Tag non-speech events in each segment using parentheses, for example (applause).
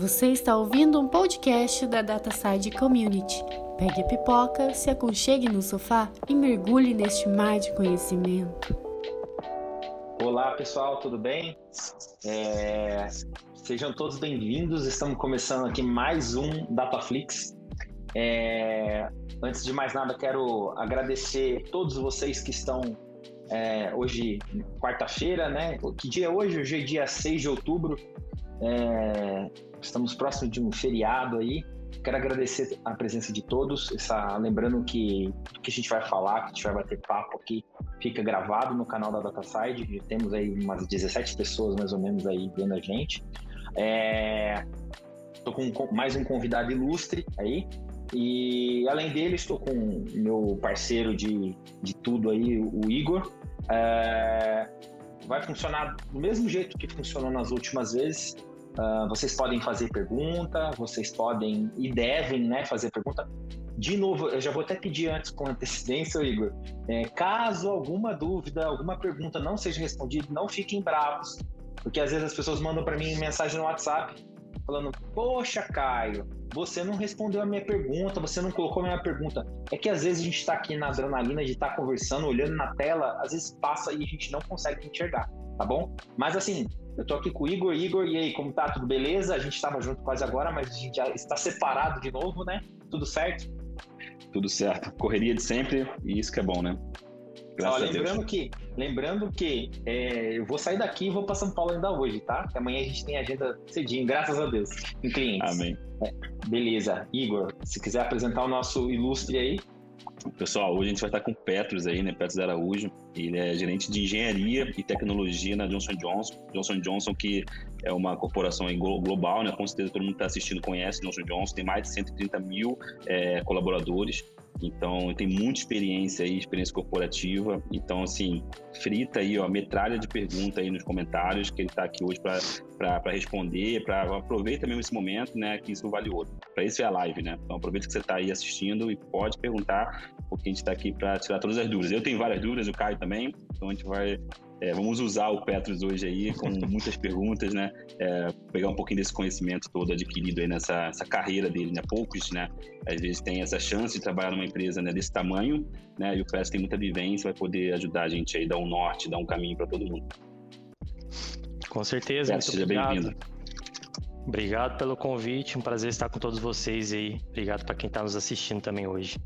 Você está ouvindo um podcast da DataSide Community. Pegue a pipoca, se aconchegue no sofá e mergulhe neste mar de conhecimento. Olá pessoal, tudo bem? É... Sejam todos bem-vindos. Estamos começando aqui mais um Dataflix. É... Antes de mais nada, quero agradecer todos vocês que estão é, hoje, quarta-feira, né? Que dia é hoje? Hoje é dia 6 de outubro. É, estamos próximos de um feriado aí. Quero agradecer a presença de todos. Essa, lembrando que o que a gente vai falar, que a gente vai bater papo aqui, fica gravado no canal da DataSide. Temos aí umas 17 pessoas mais ou menos aí vendo a gente. Estou é, com mais um convidado ilustre aí. E além dele, estou com meu parceiro de, de tudo aí, o Igor. É, vai funcionar do mesmo jeito que funcionou nas últimas vezes. Uh, vocês podem fazer pergunta, vocês podem e devem né, fazer pergunta. De novo, eu já vou até pedir antes com antecedência, Igor. É, caso alguma dúvida, alguma pergunta não seja respondida, não fiquem bravos, porque às vezes as pessoas mandam para mim mensagem no WhatsApp falando: Poxa, Caio, você não respondeu a minha pergunta, você não colocou a minha pergunta. É que às vezes a gente está aqui na adrenalina de estar tá conversando, olhando na tela, às vezes passa e a gente não consegue enxergar, tá bom? Mas assim, eu tô aqui com o Igor. Igor, e aí, como tá? Tudo beleza? A gente estava junto quase agora, mas a gente já está separado de novo, né? Tudo certo? Tudo certo. Correria de sempre e isso que é bom, né? Ó, lembrando que, lembrando que é, eu vou sair daqui e vou para São Paulo ainda hoje, tá? Que amanhã a gente tem agenda cedinho, graças a Deus, em clientes. Amém. É, beleza. Igor, se quiser apresentar o nosso ilustre aí. Pessoal, hoje a gente vai estar com o Petros aí, né? Petros Araújo. Ele é gerente de engenharia e tecnologia na Johnson Johnson. Johnson Johnson, que é uma corporação global, né? Com certeza todo mundo que está assistindo conhece Johnson Johnson. Tem mais de 130 mil é, colaboradores. Então, tem muita experiência aí, experiência corporativa. Então, assim, frita aí, ó, metralha de pergunta aí nos comentários, que ele está aqui hoje para responder, para aproveitar mesmo esse momento, né, que isso vale ouro. Para isso é a live, né? Então, aproveita que você está aí assistindo e pode perguntar, porque a gente está aqui para tirar todas as dúvidas. Eu tenho várias dúvidas, o Caio também, então a gente vai é, vamos usar o Petros hoje aí com muitas perguntas, né? É, pegar um pouquinho desse conhecimento todo adquirido aí nessa carreira dele, né? Poucos, né? Às vezes tem essa chance de trabalhar numa empresa né, desse tamanho, né? E o Petros tem muita vivência, vai poder ajudar a gente aí, dar um norte, dar um caminho para todo mundo. Com certeza. Petros, seja bem-vindo. Obrigado pelo convite, um prazer estar com todos vocês aí. Obrigado para quem está nos assistindo também hoje.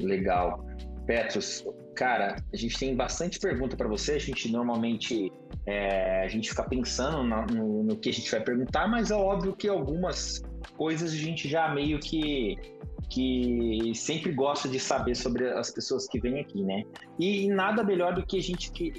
Legal. Petros, cara, a gente tem bastante pergunta para você. A gente normalmente é, a gente fica pensando no, no, no, que a gente vai perguntar, mas é óbvio que algumas coisas a gente já meio que que sempre gosta de saber sobre as pessoas que vêm aqui, né? E, e nada melhor do que a gente que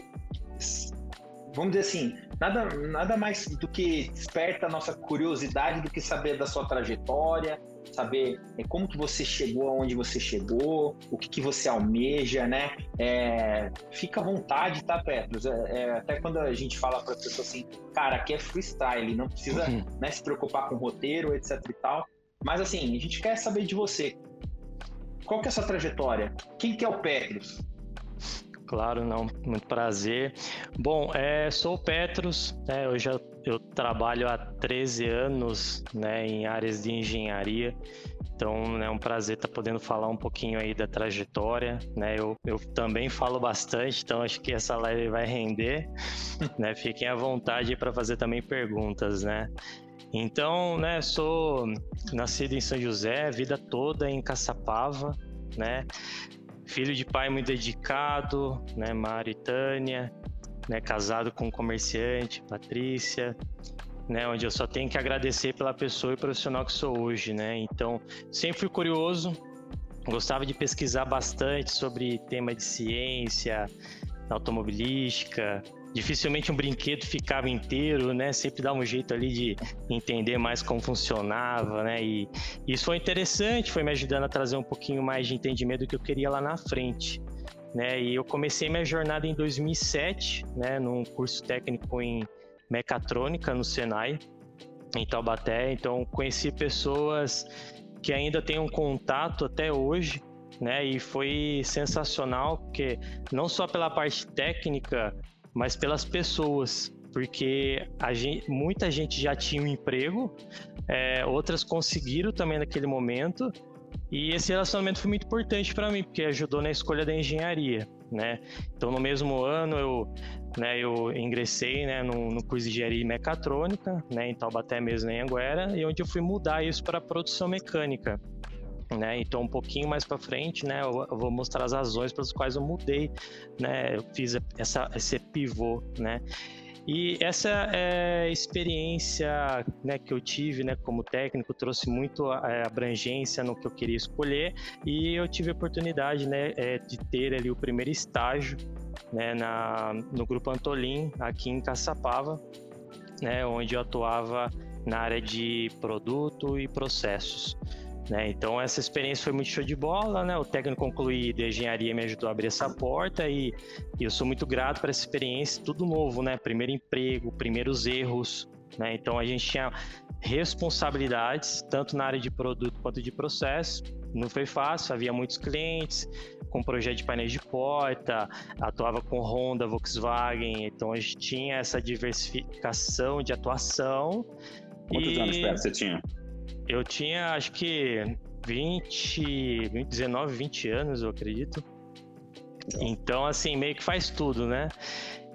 vamos dizer assim, nada, nada mais do que desperta a nossa curiosidade do que saber da sua trajetória, saber é, como que você chegou aonde você chegou, o que, que você almeja, né? É, fica à vontade, tá, Petros? É, é até quando a gente fala para as pessoas assim, cara, aqui é freestyle, não precisa uhum. né, se preocupar com roteiro, etc e tal. Mas assim, a gente quer saber de você. Qual que é a sua trajetória? Quem que é o Petros? Claro, não, muito prazer. Bom, é, sou o Petros, né, eu já eu trabalho há 13 anos né, em áreas de engenharia, então é um prazer estar podendo falar um pouquinho aí da trajetória. Né, eu, eu também falo bastante, então acho que essa live vai render. (laughs) né, fiquem à vontade para fazer também perguntas, né? Então, né, sou nascido em São José, vida toda em Caçapava, né? Filho de pai muito dedicado, né, Maritânia, né, casado com um comerciante, Patrícia, né, onde eu só tenho que agradecer pela pessoa e profissional que sou hoje, né? Então, sempre fui curioso, gostava de pesquisar bastante sobre tema de ciência, automobilística, dificilmente um brinquedo ficava inteiro, né? Sempre dava um jeito ali de entender mais como funcionava, né? E isso foi interessante, foi me ajudando a trazer um pouquinho mais de entendimento do que eu queria lá na frente. Né, e eu comecei minha jornada em 2007, né, num curso técnico em mecatrônica no Senai, em Taubaté. Então, conheci pessoas que ainda têm um contato até hoje, né? E foi sensacional, porque não só pela parte técnica mas pelas pessoas, porque gente, muita gente já tinha um emprego, é, outras conseguiram também naquele momento, e esse relacionamento foi muito importante para mim, porque ajudou na escolha da engenharia, né? Então, no mesmo ano, eu, né, eu ingressei né, no, no curso de engenharia mecatrônica, né, em Taubaté mesmo, em Anguera, e onde eu fui mudar isso para produção mecânica. Né? Então, um pouquinho mais para frente, né, eu vou mostrar as razões pelas quais eu mudei, né, eu fiz essa, esse pivô, né. E essa é, experiência né, que eu tive né, como técnico trouxe muito é, abrangência no que eu queria escolher e eu tive a oportunidade né, é, de ter ali o primeiro estágio né, na, no Grupo Antolin, aqui em Caçapava, né, onde eu atuava na área de produto e processos. Né? Então essa experiência foi muito show de bola, né? O técnico concluí de engenharia me ajudou a abrir essa porta e, e eu sou muito grato por essa experiência, tudo novo, né? Primeiro emprego, primeiros erros, né? Então a gente tinha responsabilidades tanto na área de produto quanto de processo. Não foi fácil, havia muitos clientes com projeto de painéis de porta, atuava com Honda, Volkswagen, então a gente tinha essa diversificação de atuação. Quantos e... anos você tinha? Eu tinha, acho que 20, 19, 20 anos, eu acredito. Então, assim, meio que faz tudo, né?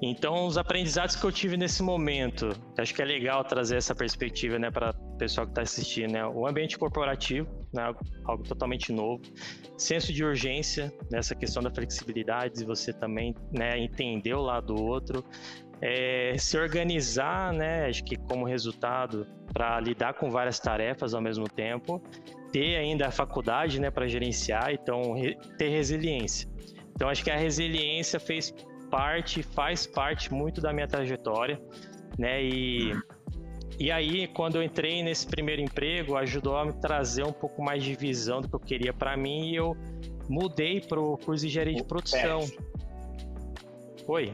Então, os aprendizados que eu tive nesse momento, acho que é legal trazer essa perspectiva, né, para o pessoal que está assistindo, né? O ambiente corporativo, né, algo, totalmente novo, senso de urgência, nessa questão da flexibilidade, de você também, né, entender o lado do outro, é, se organizar, né, acho que como resultado, para lidar com várias tarefas ao mesmo tempo, ter ainda a faculdade, né, para gerenciar, então re, ter resiliência. Então acho que a resiliência fez parte, faz parte muito da minha trajetória, né, e e aí, quando eu entrei nesse primeiro emprego, ajudou a me trazer um pouco mais de visão do que eu queria para mim e eu mudei para o curso de engenharia de produção. Oi?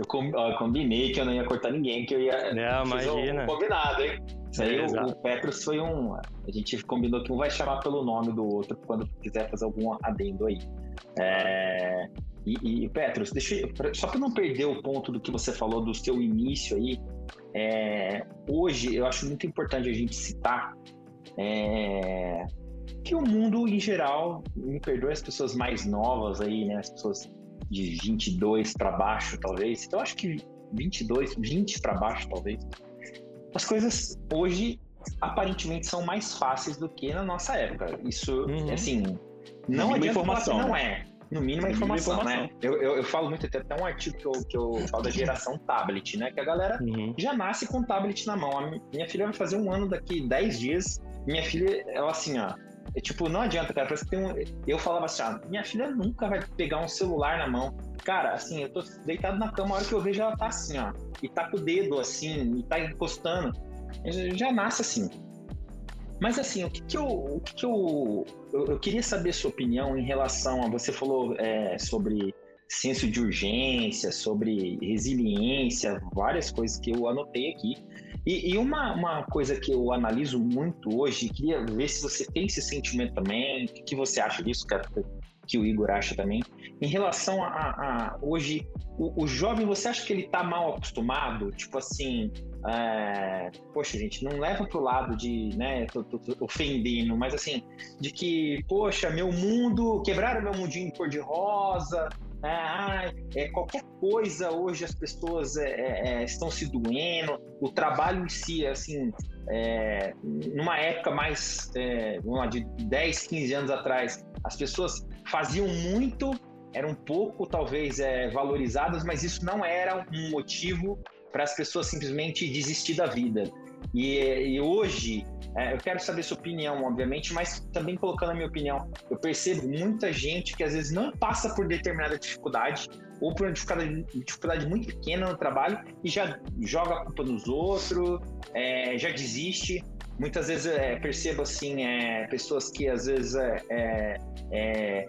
Eu combinei que eu não ia cortar ninguém, que eu ia. Não, imagina. Um combinado, hein? Isso aí, é, o, o Petros foi um. A gente combinou que um vai chamar pelo nome do outro quando quiser fazer algum adendo aí. É, e, e, Petros, deixa eu, só para não perder o ponto do que você falou do seu início aí, é, hoje eu acho muito importante a gente citar é, que o mundo em geral, me perdoe as pessoas mais novas aí, né, as pessoas de 22 para baixo, talvez. Eu acho que 22, 20 para baixo, talvez. As coisas hoje aparentemente são mais fáceis do que na nossa época. Isso, uhum. assim, não adianta informação, falar que não é. No mínimo a informação, informação, né? Eu, eu, eu, falo muito, tem até um artigo que eu, que eu falo da geração tablet, né? Que a galera uhum. já nasce com tablet na mão. A minha filha vai fazer um ano daqui 10 dias. Minha filha, ela assim, ó, é, tipo, não adianta, cara. Parece que tem um... Eu falava assim, ah, minha filha nunca vai pegar um celular na mão. Cara, assim, eu tô deitado na cama, a hora que eu vejo ela tá assim, ó. E tá com o dedo assim, e tá encostando. Já nasce assim. Mas assim, o que, que eu. O que, que eu, eu, eu, queria saber sua opinião em relação a. Você falou é, sobre senso de urgência, sobre resiliência, várias coisas que eu anotei aqui. E, e uma, uma, coisa que eu analiso muito hoje, queria ver se você tem esse sentimento também, o que você acha disso, cara, que o Igor acha também, em relação a, a hoje, o, o, jovem, você acha que ele está mal acostumado? Tipo assim, é, poxa, gente, não leva pro lado de, né, tô, tô, tô ofendendo, mas assim, de que, poxa, meu mundo, quebraram meu mundinho de cor-de-rosa, ah, é, qualquer coisa hoje as pessoas é, é, é, estão se doendo, o trabalho em si, assim, é, numa época mais, é, lá, de 10, 15 anos atrás, as pessoas faziam muito, eram pouco, talvez, é, valorizadas, mas isso não era um motivo para as pessoas simplesmente desistir da vida. E, e hoje, é, eu quero saber sua opinião, obviamente, mas também colocando a minha opinião, eu percebo muita gente que às vezes não passa por determinada dificuldade ou por uma dificuldade, dificuldade muito pequena no trabalho e já joga a culpa nos outros, é, já desiste. Muitas vezes é, percebo assim, é, pessoas que às vezes é, é, é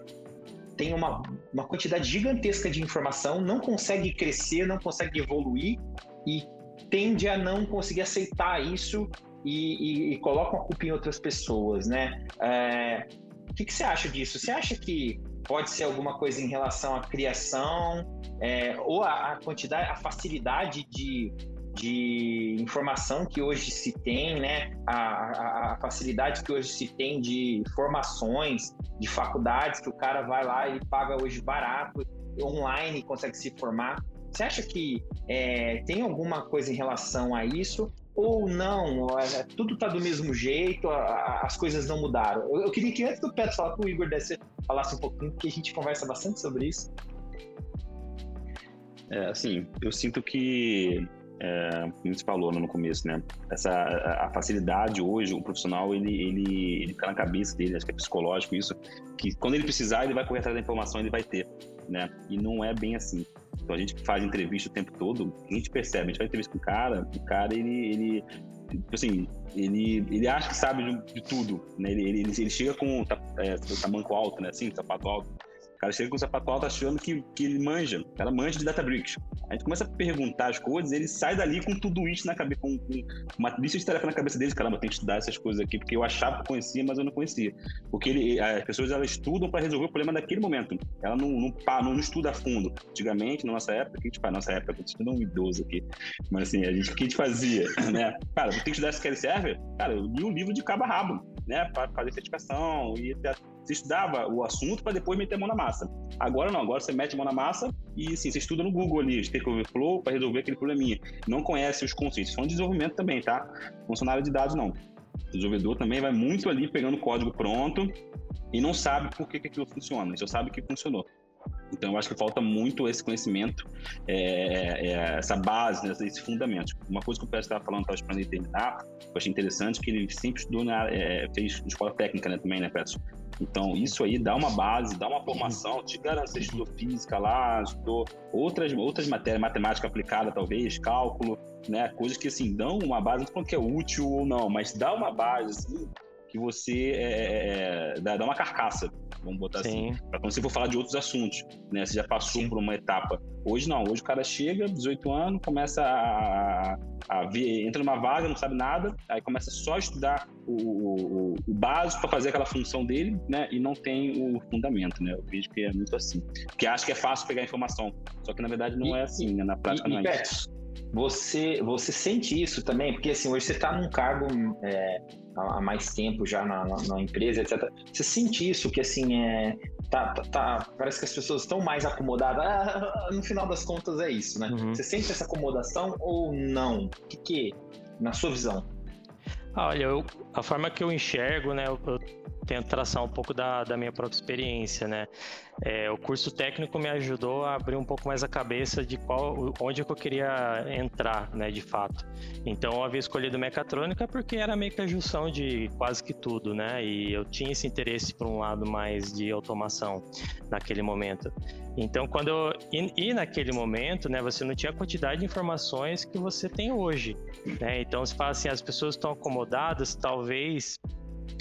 tem uma, uma quantidade gigantesca de informação, não consegue crescer, não consegue evoluir e tende a não conseguir aceitar isso e, e, e colocam a culpa em outras pessoas, né? É, o que, que, você acha disso? Você acha que Pode ser alguma coisa em relação à criação, é, ou a, a, quantidade, a facilidade de, de informação que hoje se tem, né? A, a, a, facilidade que hoje se tem de formações, de faculdades, que o cara vai lá e paga hoje barato, online, consegue se formar. Você acha que é, tem alguma coisa em relação a isso? Ou não? É, tudo está do mesmo jeito, as coisas não mudaram. Eu, queria que antes do Petro falar com o Igor desse, falasse um pouquinho, porque a gente conversa bastante sobre isso. É, assim, eu sinto que é, como você falou no começo, né? Essa a, facilidade hoje, o profissional ele, ele, ele fica na cabeça dele, acho que é psicológico isso, que quando ele precisar ele vai correr atrás da informação, ele vai ter, né? E não é bem assim. Então a gente que faz entrevista o tempo todo, a gente percebe, a gente faz entrevista com o cara, o cara ele, ele tipo assim, ele, ele acha que sabe de, de tudo, né? Ele, ele, ele chega com é, tamanco alto, né? Assim, sapato alto cara chega com o sapato alto achando que, que ele manja. O cara manja de Databricks. A gente começa a perguntar as coisas, ele sai dali com tudo isso na cabeça, com, com uma lista de tarefa na cabeça dele. Caramba, eu tenho que estudar essas coisas aqui, porque eu achava que conhecia, mas eu não conhecia. Porque ele, as pessoas elas estudam para resolver o problema daquele momento. Ela não, não, não, não estuda a fundo. Antigamente, na nossa época, que a gente faz? Nossa época, a gente não um idoso aqui. Mas assim, a gente, o que a gente fazia? (laughs) Né? Cara, eu tenho que estudar SQL Server? Cara, eu li o livro de cabo a rabo, né? Para fazer certificação e você estudava o assunto para depois meter a mão na massa. Agora não, agora você mete a mão na massa e assim, você estuda no Google ali, Stack Overflow, para resolver aquele probleminha. Não conhece os conceitos. São de desenvolvimento também, tá? Funcionário de dados não. O desenvolvedor também vai muito ali pegando código pronto e não sabe por que, que aquilo funciona, só sabe que funcionou. Então, eu acho que falta muito esse conhecimento, é, é, essa base, né, esse fundamento. Uma coisa que o Pedro estava falando, para ele terminar, eu achei interessante, que ele sempre estudou, na, é, fez escola técnica né, também, né, Pedro? Então, isso aí dá uma base, dá uma formação. Te garanto, você estudou física lá, estudou outras, outras matérias, matemática aplicada, talvez, cálculo, né? Coisas que, assim, dão uma base, não falando que é útil ou não, mas dá uma base, assim, que você é, é, é dá, dá uma carcaça vamos botar assim, Sim. assim, para quando você for falar de outros assuntos, né? Você já passou Sim. por uma etapa. Hoje não, hoje o cara chega, 18 anos, começa a, a ver, entra numa vaga, não sabe nada, aí começa só a estudar o, o, o básico para fazer aquela função dele, né? E não tem o fundamento, né? Eu vejo que é muito assim. Porque acha que é fácil pegar informação, só que na verdade não e, é assim, né? Na prática e, não é isso. Você, você sente isso também? Porque assim, hoje você está num cargo é, há mais tempo já na, na, na, empresa, etc. Você sente isso que assim é tá, tá, tá parece que as pessoas estão mais acomodadas. Ah, no final das contas é isso, né? Uhum. Você sente essa acomodação ou não? O que, que na sua visão? Ah, olha, eu, a forma que eu enxergo, né, eu, eu tento traçar um pouco da, da minha própria experiência, né? É, o curso técnico me ajudou a abrir um pouco mais a cabeça de qual, onde eu queria entrar, né, de fato. Então, eu havia escolhido mecatrônica porque era meio que a junção de quase que tudo, né? E eu tinha esse interesse por um lado mais de automação naquele momento. Então, quando eu, e, e naquele momento, né, você não tinha a quantidade de informações que você tem hoje, né? Então, se fala assim, as pessoas estão acomodadas, talvez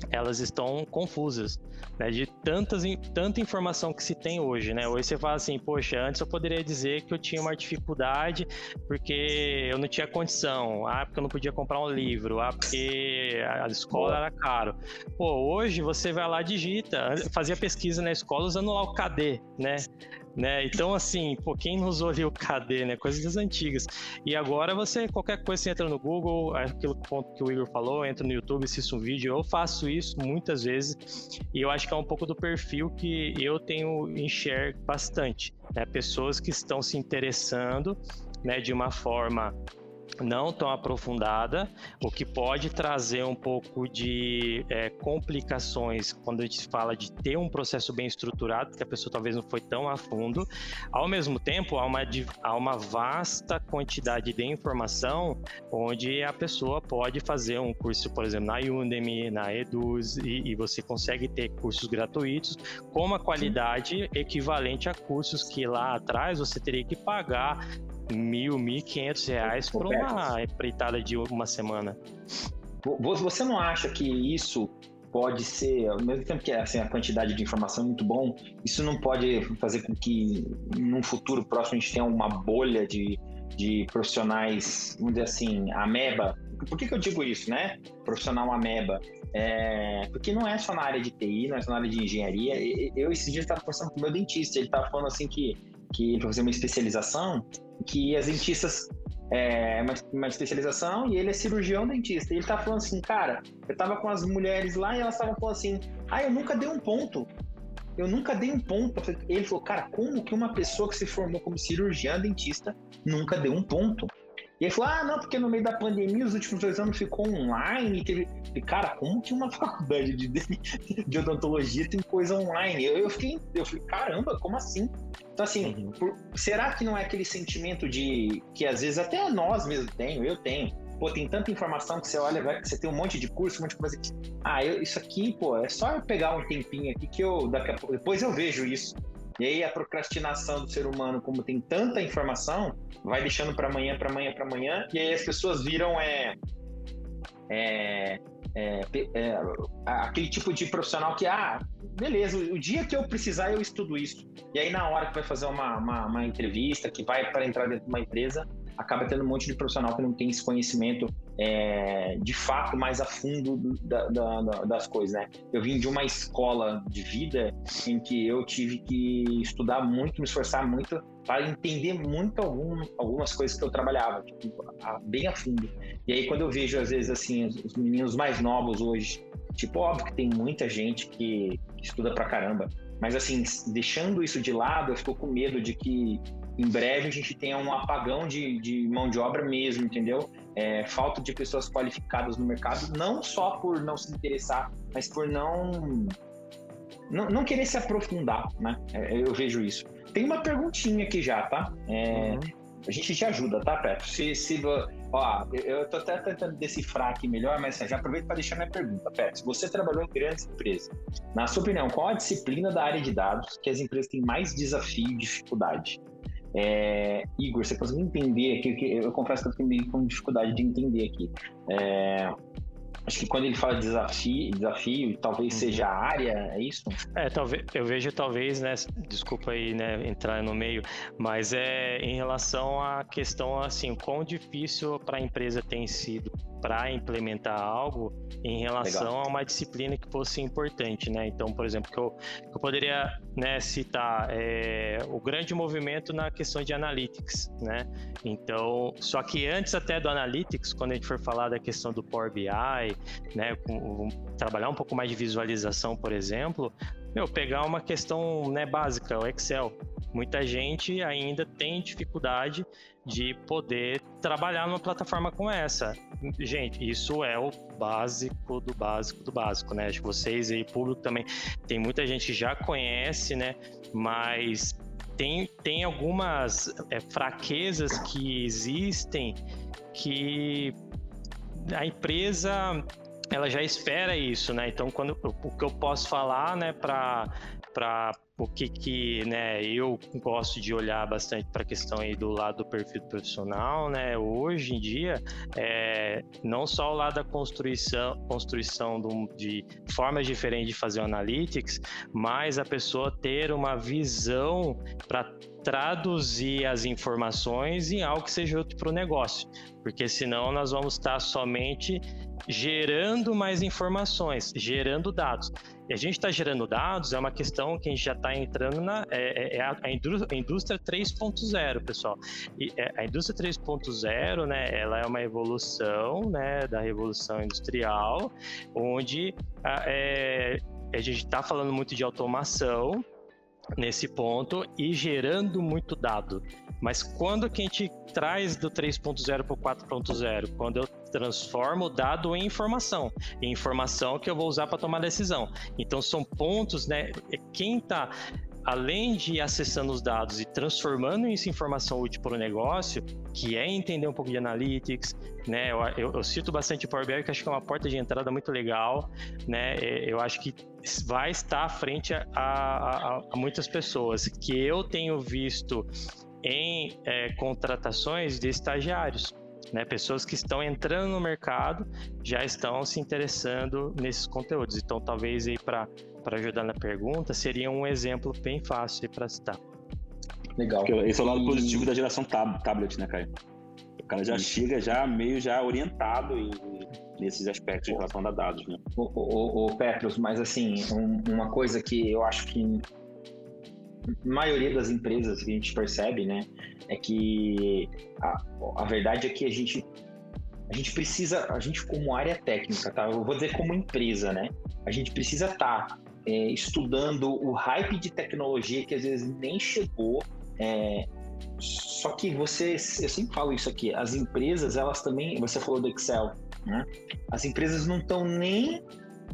elas estão confusas, né? De tantas, tanta informação que se tem hoje, né? Hoje você fala assim, poxa, antes eu poderia dizer que eu tinha uma dificuldade porque eu não tinha condição, ah, porque eu não podia comprar um livro, ah, porque a escola era caro. Pô, hoje você vai lá digita, fazia pesquisa na escola usando lá o KD, né? Né? Então, assim, pô, quem não usou ali o KD, né? Coisas antigas. E agora você, qualquer coisa, você entra no Google, aquilo ponto que o Igor falou, entra no YouTube, assiste um vídeo. Eu faço isso muitas vezes e eu acho que é um pouco do perfil que eu tenho enxergo bastante. Né? Pessoas que estão se interessando né, de uma forma não tão aprofundada, o que pode trazer um pouco de é, complicações quando a gente fala de ter um processo bem estruturado, que a pessoa talvez não foi tão a fundo. Ao mesmo tempo, há uma, há uma vasta quantidade de informação onde a pessoa pode fazer um curso, por exemplo, na Udemy, na Eduz, e, e você consegue ter cursos gratuitos com uma qualidade equivalente a cursos que lá atrás você teria que pagar mil, mil e quinhentos reais por uma empreitada de uma semana. Você não acha que isso pode ser, ao mesmo tempo que assim, a quantidade de informação é muito bom, isso não pode fazer com que num futuro próximo a gente tenha uma bolha de, de profissionais, vamos dizer assim, ameba, por que, que eu digo isso, né? Profissional ameba. É, porque não é só na área de TI, não é só na área de engenharia. Eu, esses dias, estava conversando com o meu dentista, ele estava falando assim que, que ele fazer uma especialização, que as dentistas é uma, uma, especialização e ele é cirurgião dentista. E ele tá falando assim, cara, eu tava com as mulheres lá e elas estavam falando assim, ah, eu nunca dei um ponto. Eu nunca dei um ponto. Ele falou, cara, como que uma pessoa que se formou como cirurgião dentista nunca deu um ponto? E ele falou, ah, não, porque no meio da pandemia os últimos dois anos ficou online. Teve... E, cara, como que uma (laughs) faculdade de, de odontologia tem coisa online? Eu, eu, fiquei, eu falei, caramba, como assim? Então, assim, uhum. por, será que não é aquele sentimento de que às vezes até nós mesmos tenho, eu tenho, pô, tem tanta informação que você olha, vai, você tem um monte de curso, um monte de coisa ah, eu, isso aqui, pô, é só eu pegar um tempinho aqui que eu, daqui a pouco, depois eu vejo isso. E aí a procrastinação do ser humano, como tem tanta informação, vai deixando para amanhã, para amanhã, para amanhã, e aí as pessoas viram é, é, é, é, aquele tipo de profissional que, ah, beleza, o dia que eu precisar eu estudo isso. E aí na hora que vai fazer uma, uma, uma entrevista, que vai para entrar dentro de uma empresa, acaba tendo um monte de profissional que não tem esse conhecimento é, de fato mais a fundo da, da, da, das coisas, né? Eu vim de uma escola de vida em que eu tive que estudar muito, me esforçar muito para entender muito algum, algumas coisas que eu trabalhava, tipo, a, bem a fundo. E aí quando eu vejo às vezes assim os, os meninos mais novos hoje, tipo óbvio que tem muita gente que, estuda pra caramba, mas assim deixando isso de lado, eu fico com medo de que em breve a gente tenha um apagão de, de mão de obra mesmo, entendeu? É, falta de pessoas qualificadas no mercado, não só por não se interessar, mas por não não, não querer se aprofundar, né? É, eu vejo isso. Tem uma perguntinha aqui já, tá? É, uhum. A gente te ajuda, tá, Petro? Se, se, ó, eu tô até tentando decifrar aqui melhor, mas já aproveito para deixar minha pergunta, Petro. Se você trabalhou em grandes empresas, na sua opinião, qual a disciplina da área de dados que as empresas têm mais desafio e dificuldade? É, Igor, você consegue entender aqui? Eu confesso que eu meio com dificuldade de entender aqui. É, acho que quando ele fala de desafio, desafio talvez uhum. seja a área, é isso? É, talvez eu vejo talvez, né? Desculpa aí, né, entrar no meio, mas é em relação à questão assim, quão difícil para a empresa tem sido para implementar algo em relação Legal. a uma disciplina que fosse importante, né? Então, por exemplo, que eu, que eu poderia né, citar é, o grande movimento na questão de analytics, né? Então, só que antes até do analytics, quando a gente for falar da questão do Power BI, né, com, trabalhar um pouco mais de visualização, por exemplo, meu, pegar uma questão né, básica, o Excel. Muita gente ainda tem dificuldade de poder trabalhar numa plataforma como essa. Gente, isso é o básico do básico do básico, né? Acho que vocês aí, público também, tem muita gente que já conhece, né? Mas tem, tem algumas é, fraquezas que existem que a empresa ela já espera isso, né? Então, quando o que eu posso falar, né, para o que, que né, eu gosto de olhar bastante para a questão aí do lado do perfil profissional, né? Hoje em dia, é, não só o lado da construção, construção do, de formas diferentes de fazer o analytics, mas a pessoa ter uma visão para traduzir as informações em algo que seja útil para o negócio, porque senão nós vamos estar somente gerando mais informações, gerando dados. E a gente está gerando dados, é uma questão que a gente já está entrando na é, é, é a, a, indústria, indústria 3.0, pessoal. E é, a indústria 3.0, né, ela é uma evolução, né, da revolução industrial, onde a, é, a gente está falando muito de automação, nesse ponto e gerando muito dado. Mas quando que a gente traz do 3.0 para o 4.0? Quando eu transformo o dado em informação, em informação que eu vou usar para tomar decisão. Então são pontos, né? Quem está além de acessando os dados e transformando isso em informação útil para o negócio, que é entender um pouco de analytics, né? Eu, eu, eu, cito bastante Power BI, que acho que é uma porta de entrada muito legal, né? Eu acho que vai estar à frente a, a, a muitas pessoas que eu tenho visto em é, contratações de estagiários. Né, pessoas que estão entrando no mercado já estão se interessando nesses conteúdos. Então, talvez aí para ajudar na pergunta, seria um exemplo bem fácil para citar. Legal. Esse é o lado positivo da geração tab tablet, né, Caio? cara já chega já meio já orientado em, nesses aspectos em relação a dados, né? O, o, o Petros, mas assim, um, uma coisa que eu acho que maioria das empresas que a gente percebe, né, é que a, a verdade é que a gente a gente precisa, a gente como área técnica, tá? Eu vou dizer como empresa, né? A gente precisa estar tá, é, estudando o hype de tecnologia que às vezes nem chegou. É, só que você, eu sempre falo isso aqui, as empresas, elas também, você falou do Excel, né? As empresas não estão nem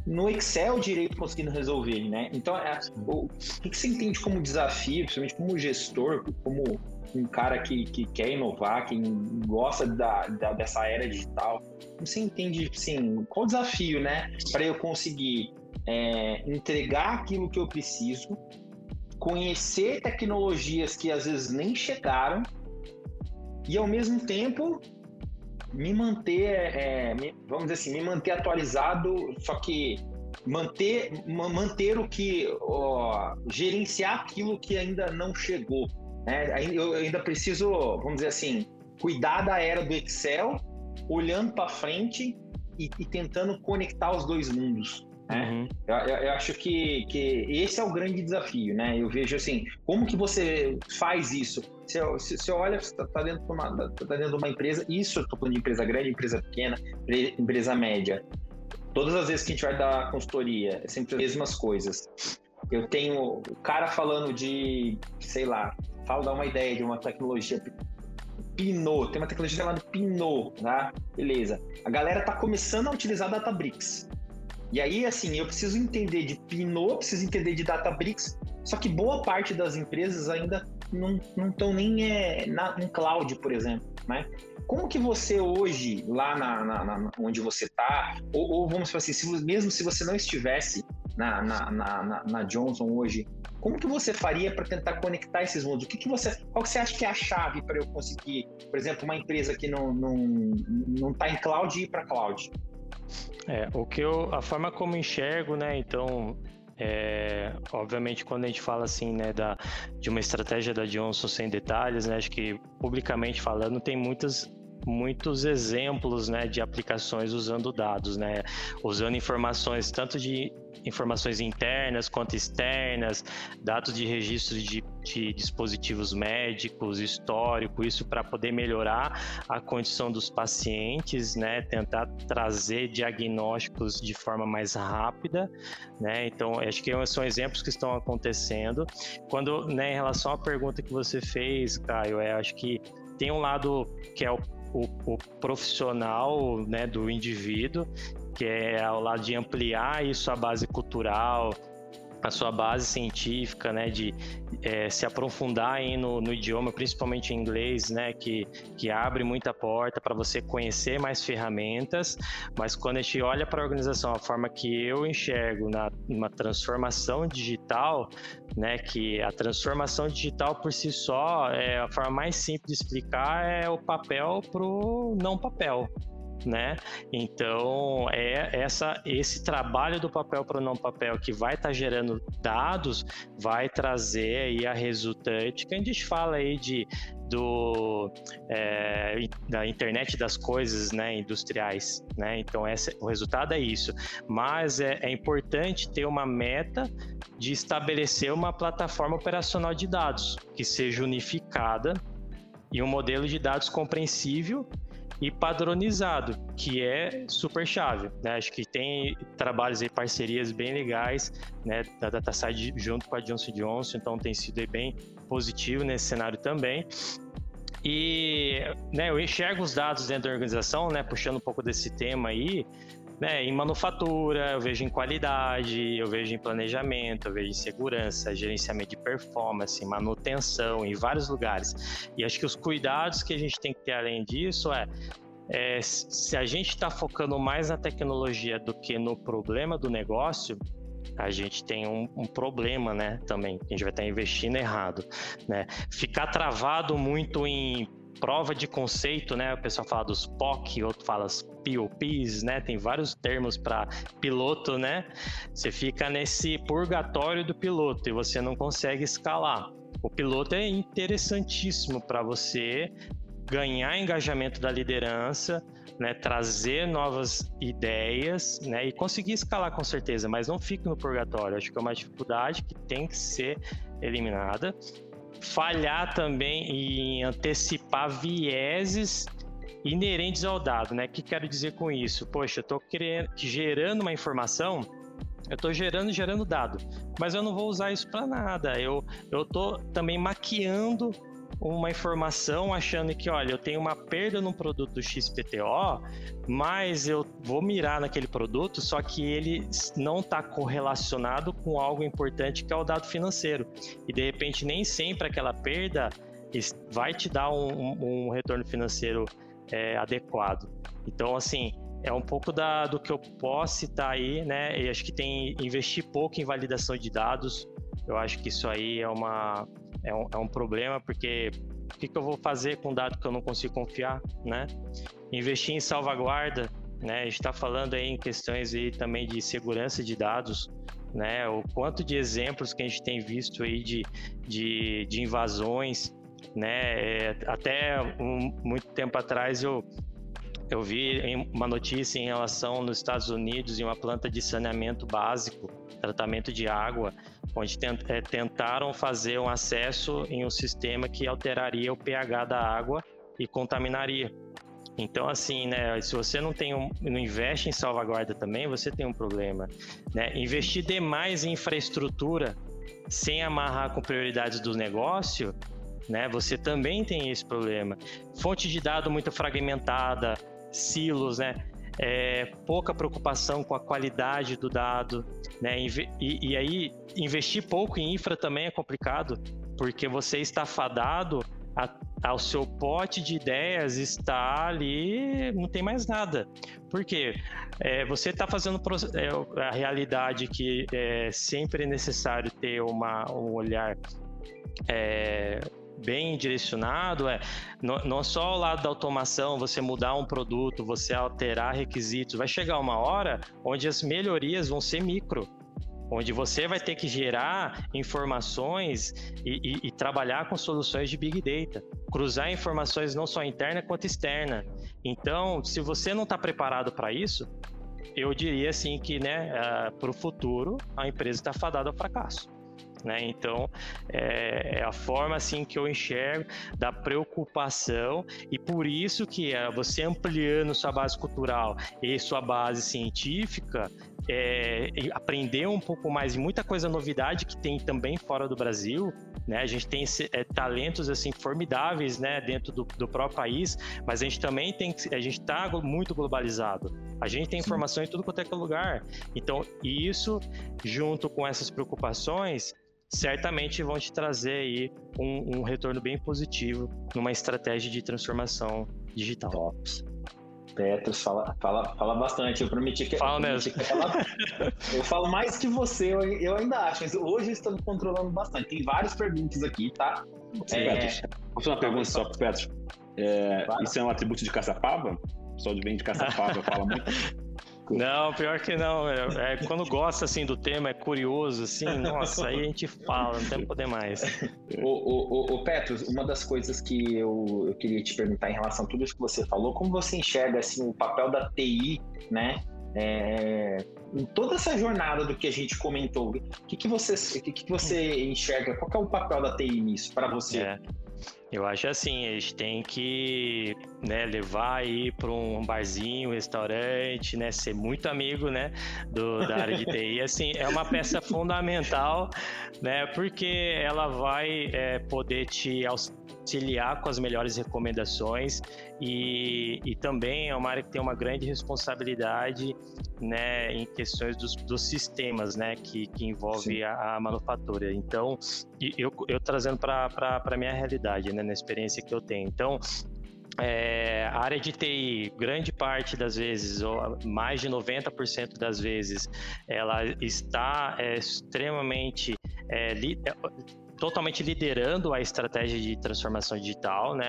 no Excel direito conseguindo resolver, né? Então, é, o, o que você entende como desafio, principalmente como gestor, como um cara que, que quer inovar, quem gosta da, da, dessa era digital, você entende, assim, qual o desafio, né? Para eu conseguir é, entregar aquilo que eu preciso, conhecer tecnologias que às vezes nem chegaram e ao mesmo tempo me manter, é, me, vamos dizer assim, me manter atualizado, só que manter, manter o que, ó, gerenciar aquilo que ainda não chegou. Né? Eu ainda preciso, vamos dizer assim, cuidar da era do Excel, olhando para frente e, e, tentando conectar os dois mundos. Né? Uhum. Eu, eu, eu, acho que, que esse é o grande desafio, né? Eu vejo assim, como que você faz isso? Você, você olha, você está tá dentro, de uma, tá dentro de uma empresa, isso eu estou falando de empresa grande, empresa pequena, empresa média. Todas as vezes que a gente vai dar consultoria, é sempre as mesmas coisas. Eu tenho o cara falando de, sei lá, fala, dá uma ideia de uma tecnologia Pinot, tem uma tecnologia chamada Pinot, tá? Beleza. A galera tá começando a utilizar Databricks. E aí, assim, eu preciso entender de Pinot, preciso entender de Databricks, só que boa parte das empresas ainda não estão nem é, na, em cloud, por exemplo, né? Como que você hoje, lá na, na, na onde você está, ou, ou, vamos falar assim, se, mesmo se você não estivesse na, na, Johnson hoje, como que você faria para tentar conectar esses mundos? O que, que você, qual que você acha que é a chave para eu conseguir, por exemplo, uma empresa que não não não está em cloud ir para cloud? É, o que eu, a forma como enxergo, né? Então, é, obviamente, quando a gente fala assim, né, da, de uma estratégia da Johnson sem detalhes, né, acho que publicamente falando tem muitas muitos exemplos né, de aplicações usando dados, né, usando informações tanto de informações internas quanto externas, dados de registro de, de dispositivos médicos, histórico, isso para poder melhorar a condição dos pacientes, né? Tentar trazer diagnósticos de forma mais rápida, né? Então, acho que são exemplos que estão acontecendo. Quando, né, em relação à pergunta que você fez, Caio, é, acho que tem um lado que é o o, o, profissional né, do indivíduo que é ao lado de ampliar isso a base cultural, a sua base científica, né, de é, se aprofundar aí no, no, idioma, principalmente em inglês, né, que, que abre muita porta para você conhecer mais ferramentas, mas quando a gente olha para a organização, a forma que eu enxergo na uma transformação digital, né, que a transformação digital por si só, é a forma mais simples de explicar é o papel para o não papel, né? Então, é essa esse trabalho do papel para não papel que vai estar tá gerando dados, vai trazer aí a resultante que a gente fala aí de do é, da internet das coisas, né, industriais, né? Então o resultado é isso. Mas é, é importante ter uma meta de estabelecer uma plataforma operacional de dados que seja unificada e um modelo de dados compreensível e padronizado, que é super chave. Né? Acho que tem trabalhos e parcerias bem legais né, da DataSide junto com a Johnson Johnson, então tem sido bem positivo nesse cenário também. E né, eu enxergo os dados dentro da organização, né, puxando um pouco desse tema aí, né, em manufatura, eu vejo em qualidade, eu vejo em planejamento, eu vejo em segurança, gerenciamento de performance, manutenção, em vários lugares. E acho que os cuidados que a gente tem que ter além disso é, é se a gente está focando mais na tecnologia do que no problema do negócio, a gente tem um, um, problema, né, também, a gente vai estar investindo errado, né? Ficar travado muito em prova de conceito, né? O pessoal fala dos POC, outro fala POPs, né? Tem vários termos para piloto, né? Você fica nesse purgatório do piloto e você não consegue escalar. O piloto é interessantíssimo para você ganhar engajamento da liderança, né, trazer novas ideias, né, e conseguir escalar com certeza, mas não fique no purgatório. Acho que é uma dificuldade que tem que ser eliminada. Falhar também em antecipar vieses inerentes ao dado, né? O que quero dizer com isso? Poxa, eu estou gerando uma informação, eu estou gerando gerando dado, mas eu não vou usar isso para nada. Eu eu estou também maquiando uma informação achando que, olha, eu tenho uma perda no produto XPTO, mas eu vou mirar naquele produto, só que ele não está correlacionado com algo importante que é o dado financeiro. E de repente nem sempre aquela perda vai te dar um, um, um retorno financeiro é, adequado. Então, assim, é um pouco da, do que eu posso citar aí, né? E acho que tem investir pouco em validação de dados. Eu acho que isso aí é uma é um, é um problema, porque o que, que eu vou fazer com dado que eu não consigo confiar, né? Investir em salvaguarda, né? A gente está falando aí em questões aí também de segurança de dados, né? O quanto de exemplos que a gente tem visto aí de, de, de invasões, né? É, até um, muito tempo atrás eu eu vi uma notícia em relação nos Estados Unidos em uma planta de saneamento básico, tratamento de água, onde é, tentaram fazer um acesso em um sistema que alteraria o pH da água e contaminaria. Então, assim, né, se você não tem um, não investe em salvaguarda também, você tem um problema. Né? Investir demais em infraestrutura sem amarrar com prioridades do negócio, né, você também tem esse problema. Fonte de dado muito fragmentada, silos, né? é, pouca preocupação com a qualidade do dado, né? E, e, aí investir pouco em infra também é complicado, porque você está fadado a, ao seu pote de ideias está ali, não tem mais nada. Por quê? É, você está fazendo é, a realidade que é sempre necessário ter uma, um olhar é, bem direcionado é não, não só o lado da automação, você mudar um produto, você alterar requisitos, vai chegar uma hora onde as melhorias vão ser micro, onde você vai ter que gerar informações e, e, e trabalhar com soluções de big data, cruzar informações não só interna quanto externa. Então, se você não está preparado para isso, eu diria assim que, né, uh, ah, para o futuro, a empresa está fadada ao fracasso. Né? Então, é, é, a forma assim que eu enxergo da preocupação e por isso que é, você ampliando sua base cultural e sua base científica, é, aprender um pouco mais de muita coisa novidade que tem também fora do Brasil, né? A gente tem é, talentos assim formidáveis, né, dentro do, do, próprio país, mas a gente também tem, a gente está muito globalizado. A gente tem informação em tudo quanto é lugar. Então, isso junto com essas preocupações certamente vão te trazer aí um, um retorno bem positivo numa estratégia de transformação digital. Tops. Petros fala, fala, fala bastante. Eu prometi que, fala eu, mesmo. Que eu falo mais que você, eu, eu, ainda acho, mas hoje estamos controlando bastante. Tem várias perguntas aqui, tá? Sim, é... Petros, vou fazer uma pergunta só pro Petros. É, isso é um atributo de Caçapava? O pessoal vem de Caçapava fala muito. (laughs) Não, pior que não. É, é, quando gosta assim do tema, é curioso, assim, nossa, aí a gente fala, não tem poder mais. O, o, o, Petros, uma das coisas que eu, eu queria te perguntar em relação a tudo isso que você falou, como você enxerga assim, o papel da TI, né? É, em toda essa jornada do que a gente comentou, o que, que, você, que, que você enxerga? Qual é o papel da TI nisso para você? É. Eu acho assim, a gente tem que né, levar aí para um barzinho, um restaurante, né, ser muito amigo, né, do, da área de TI. (laughs) Assim, é uma peça fundamental, né, porque ela vai é, poder te auxiliar com as melhores recomendações e, e também é uma área que tem uma grande responsabilidade, né, em questões dos, dos sistemas, né, que, que envolve a, a, manufatura. Então, eu, eu trazendo para a minha realidade, né, na experiência que eu tenho. Então, é, a área de TI, grande parte das vezes, ou mais de 90% das vezes, ela está é, extremamente é, li, é, totalmente liderando a estratégia de transformação digital, né?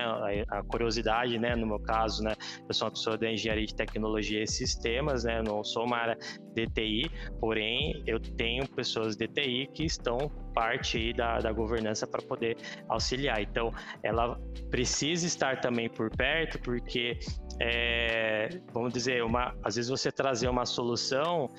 A, a, curiosidade, né? No meu caso, né? Eu sou uma pessoa da engenharia de tecnologia e sistemas, né? Não sou uma área de TI, porém eu tenho pessoas de TI que estão parte da, da governança para poder auxiliar. Então, ela precisa estar também por perto, porque é, vamos dizer, uma, às vezes você trazer uma solução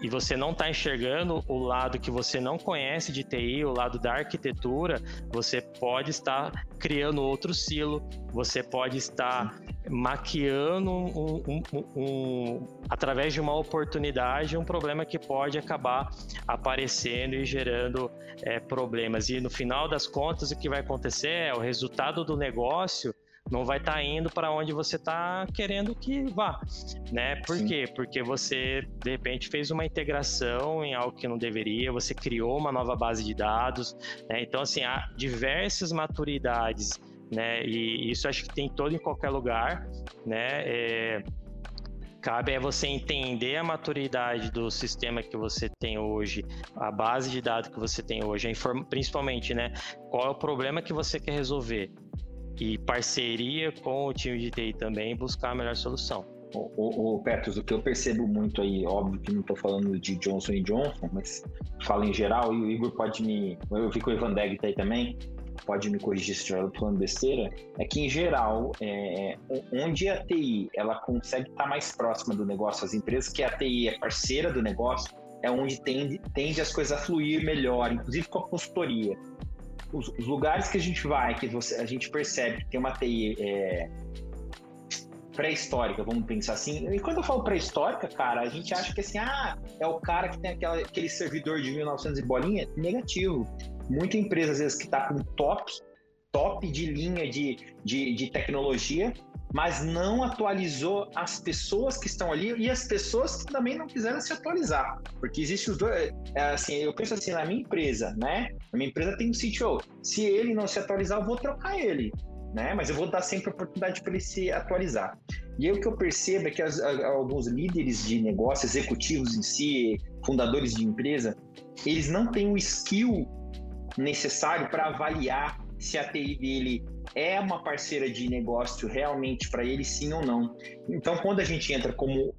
e você não está enxergando o lado que você não conhece de TI, o lado da arquitetura, você pode estar criando outro silo, você pode estar maquiando um, um, um, através de uma oportunidade um problema que pode acabar aparecendo e gerando é, problemas. E no final das contas, o que vai acontecer é o resultado do negócio não vai estar tá indo para onde você está querendo que vá, né? Por Sim. quê? Porque você de repente fez uma integração em algo que não deveria, você criou uma nova base de dados, né? Então assim há diversas maturidades, né? E isso acho que tem todo em qualquer lugar, né? É, cabe é você entender a maturidade do sistema que você tem hoje, a base de dados que você tem hoje, principalmente, né? Qual é o problema que você quer resolver? E parceria com o time de TI também buscar a melhor solução. O, o, Petros, o que eu percebo muito aí, óbvio que não estou falando de Johnson Johnson, mas falo em geral, e o Igor pode me. Eu vi que o Ivan Deg tá aí também, pode me corrigir se estiver falando besteira, é que em geral, é, onde a TI ela consegue estar tá mais próxima do negócio, as empresas que a TI é parceira do negócio, é onde tende, tende as coisas a fluir melhor, inclusive com a consultoria os, os, lugares que a gente vai, que você, a gente percebe que tem uma TI é, pré-histórica, vamos pensar assim. E quando eu falo pré-histórica, cara, a gente acha que assim, ah, é o cara que tem aquela, aquele servidor de 1900 e bolinha. Negativo. Muita empresa, às vezes, que está com top, top de linha de, de, de tecnologia, mas não atualizou as pessoas que estão ali e as pessoas que também não quiseram se atualizar, porque existe os dois, é, assim, eu penso assim, na minha empresa, né? A minha empresa tem um CTO, se ele não se atualizar, eu vou trocar ele, né? Mas eu vou dar sempre a oportunidade para ele se atualizar. E aí o que eu percebo é que as, alguns líderes de negócio, executivos em si, fundadores de empresa, eles não têm o skill necessário para avaliar se a TI dele é uma parceira de negócio realmente para ele, sim ou não. Então, quando a gente entra como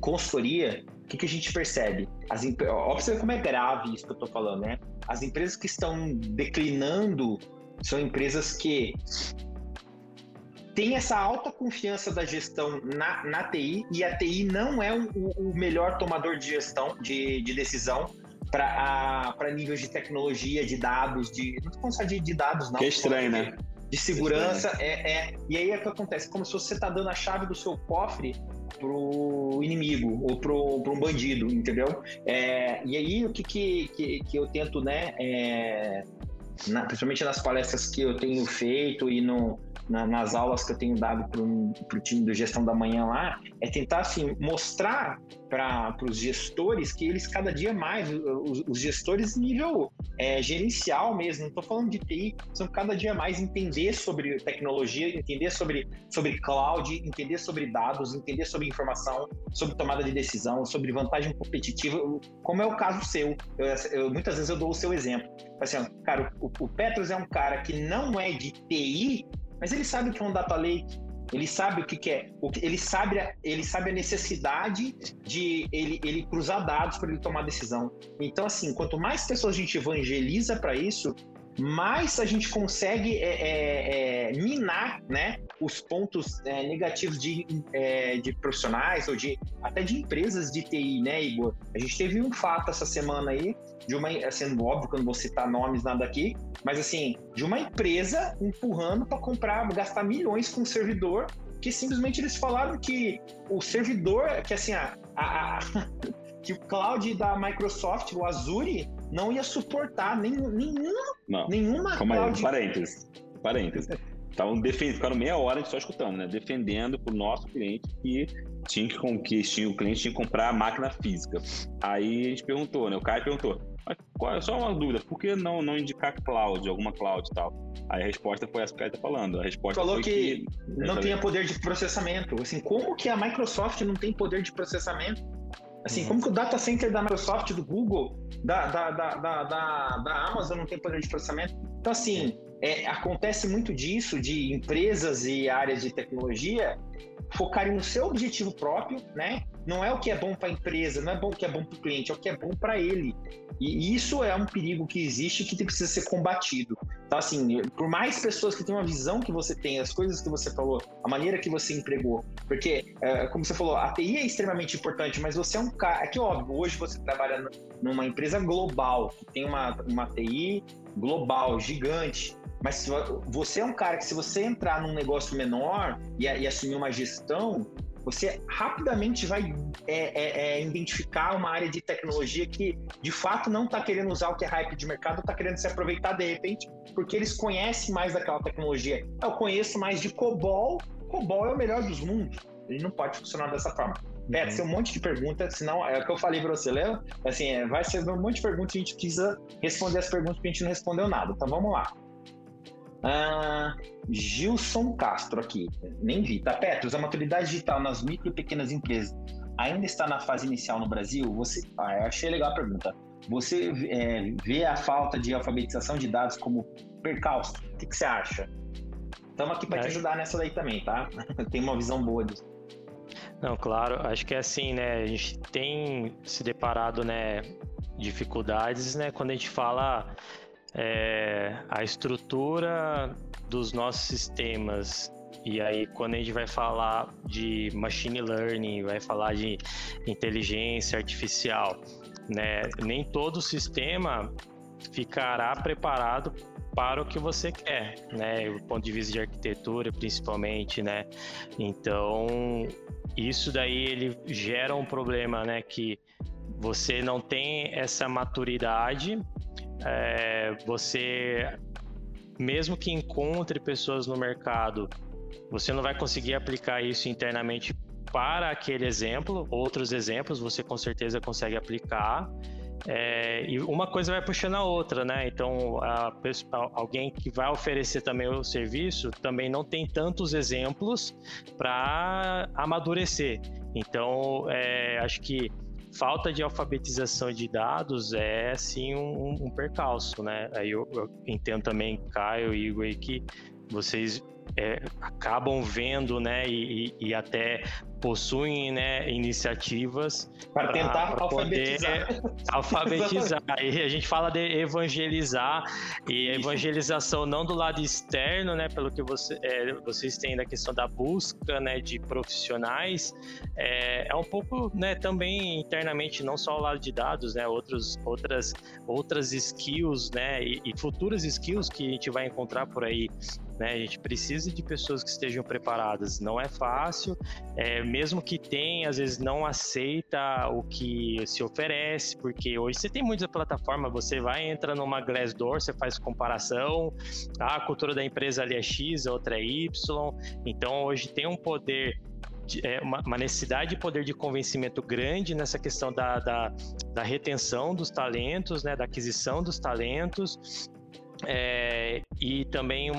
consultoria, o que, que a gente percebe? As, observe como é grave isso que eu estou falando, né? As empresas que estão declinando são empresas que têm essa alta confiança da gestão na, na TI e a TI não é o, o melhor tomador de gestão, de, de decisão para níveis de tecnologia, de dados, de. Não estou falando de, de dados, não. Que estranho, né? De segurança, é, é. E aí é o que acontece? Como se você está dando a chave do seu cofre pro inimigo ou pro, pro um bandido, entendeu? É, e aí o que, que, que, que eu tento, né? É, na, principalmente nas palestras que eu tenho feito e no, na, nas aulas que eu tenho dado para o time do Gestão da Manhã lá, é tentar assim, mostrar para os gestores que eles cada dia mais, os, os gestores nível é, gerencial mesmo, não estou falando de TI, são cada dia mais entender sobre tecnologia, entender sobre, sobre cloud, entender sobre dados, entender sobre informação, sobre tomada de decisão, sobre vantagem competitiva, como é o caso seu. Eu, eu, muitas vezes eu dou o seu exemplo. Assim, cara, o, o Petros é um cara que não é de TI, mas ele sabe o que é um data lake, ele sabe o que, que é, o que, ele, sabe, ele sabe a necessidade de ele, ele cruzar dados para ele tomar decisão. Então, assim, quanto mais pessoas a gente evangeliza para isso, mais a gente consegue é, é, é, minar né, os pontos é, negativos de, é, de profissionais ou de até de empresas de TI, né, Igor? A gente teve um fato essa semana aí de uma, sendo óbvio que eu não vou citar nomes nada aqui, mas assim, de uma empresa empurrando para comprar, gastar milhões com um servidor que simplesmente eles falaram que o servidor, que assim, a, a, a (laughs) que o cloud da Microsoft, o Azure, não ia suportar nenhum, nenhuma, não. nenhuma Calma cloud... aí, parênteses, parênteses. Estavam defendendo, ficaram meia hora só escutando, né? Defendendo para o nosso cliente que tinha que, que tinha, o cliente tinha que comprar a máquina física. Aí a gente perguntou, né? O cara perguntou, mas qual, é só uma dúvida, por que não, não indicar cloud, alguma cloud e tal? Aí a resposta foi essa que está falando. A resposta Falou que, que não tinha poder de processamento. Assim, como que a Microsoft não tem poder de processamento? Assim, uhum. como que o data center da Microsoft, do Google, da, da, da, da, da, da Amazon não tem poder de processamento? Então, assim, é, acontece muito disso, de empresas e áreas de tecnologia focarem no seu objetivo próprio, né? Não é o que é bom para a empresa, não é bom o que é bom para o cliente, é o que é bom para ele. E isso é um perigo que existe que precisa ser combatido. Então, assim, por mais pessoas que tenham a visão que você tem, as coisas que você falou, a maneira que você empregou, porque, é, como você falou, a TI é extremamente importante, mas você é um cara. É que, óbvio, hoje você trabalha numa empresa global, que tem uma, uma TI global, gigante. Mas você é um cara que, se você entrar num negócio menor e, e assumir uma gestão, você rapidamente vai é, é, é, identificar uma área de tecnologia que de fato não está querendo usar o que é hype de mercado, está querendo se aproveitar de repente, porque eles conhecem mais daquela tecnologia. Eu conheço mais de COBOL, COBOL é o melhor dos mundos. Ele não pode funcionar dessa forma. Pera, uhum. ser um monte de perguntas, senão é o que eu falei para você, Léo. Assim, é, vai ser um monte de perguntas e a gente precisa responder as perguntas que a gente não respondeu nada. Então vamos lá. Ah, Gilson Castro aqui, nem vi. Tá, Petros, a maturidade digital nas micro e pequenas empresas ainda está na fase inicial no Brasil? Você, ah, eu achei legal a pergunta. Você é, vê a falta de alfabetização de dados como percalço? O que, que você acha? Estamos aqui para é. te ajudar nessa daí também, tá? (laughs) Tem uma visão boa disso. Não, claro, acho que é assim, né? A gente tem se deparado, né, dificuldades, né, quando a gente fala é, a estrutura dos nossos sistemas. E aí, quando a gente vai falar de machine learning, vai falar de inteligência artificial, né? Nem todo sistema ficará preparado para o que você quer, né? Do ponto de vista de arquitetura, principalmente, né? Então, isso daí ele gera um problema, né? Que você não tem essa maturidade é, você, mesmo que encontre pessoas no mercado, você não vai conseguir aplicar isso internamente para aquele exemplo. Outros exemplos você com certeza consegue aplicar. É, e uma coisa vai puxando a outra, né? Então, a, alguém que vai oferecer também o serviço também não tem tantos exemplos para amadurecer. Então, é, acho que falta de alfabetização de dados é sim um, um percalço, né? Aí eu, eu, entendo também, Caio e Igor, que vocês é, acabam vendo, né, e, e, até possuem né, iniciativas para tentar pra alfabetizar. (laughs) alfabetizar. e a gente fala de evangelizar e a evangelização não do lado externo, né, pelo que você, é, vocês têm da questão da busca, né, de profissionais, é, é um pouco, né, também internamente não só o lado de dados, né, outros, outras, outras skills, né, e, e futuras skills que a gente vai encontrar por aí né? A gente precisa de pessoas que estejam preparadas. Não é fácil, é, mesmo que tenha, às vezes não aceita o que se oferece, porque hoje você tem muitas plataformas, você vai, entra numa Glassdoor, você faz comparação, ah, a cultura da empresa ali é X, a outra é Y, então hoje tem um poder é, uma, necessidade de poder de convencimento grande nessa questão da, da, da retenção dos talentos, né, da aquisição dos talentos, é, e também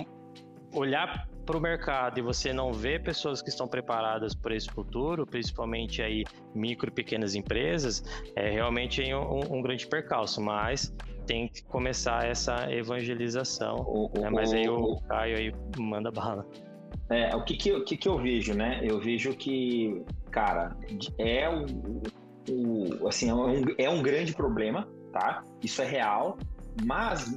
olhar para o mercado e você não vê pessoas que estão preparadas para esse futuro, principalmente aí micro e pequenas empresas, é realmente um, um grande percalço, mas tem que começar essa evangelização. O, né? Mas aí o, o Caio aí manda bala. É, o que que, o que que eu vejo, né? Eu vejo que, cara, é o, o assim, é um, é um grande problema, tá? Isso é real, mas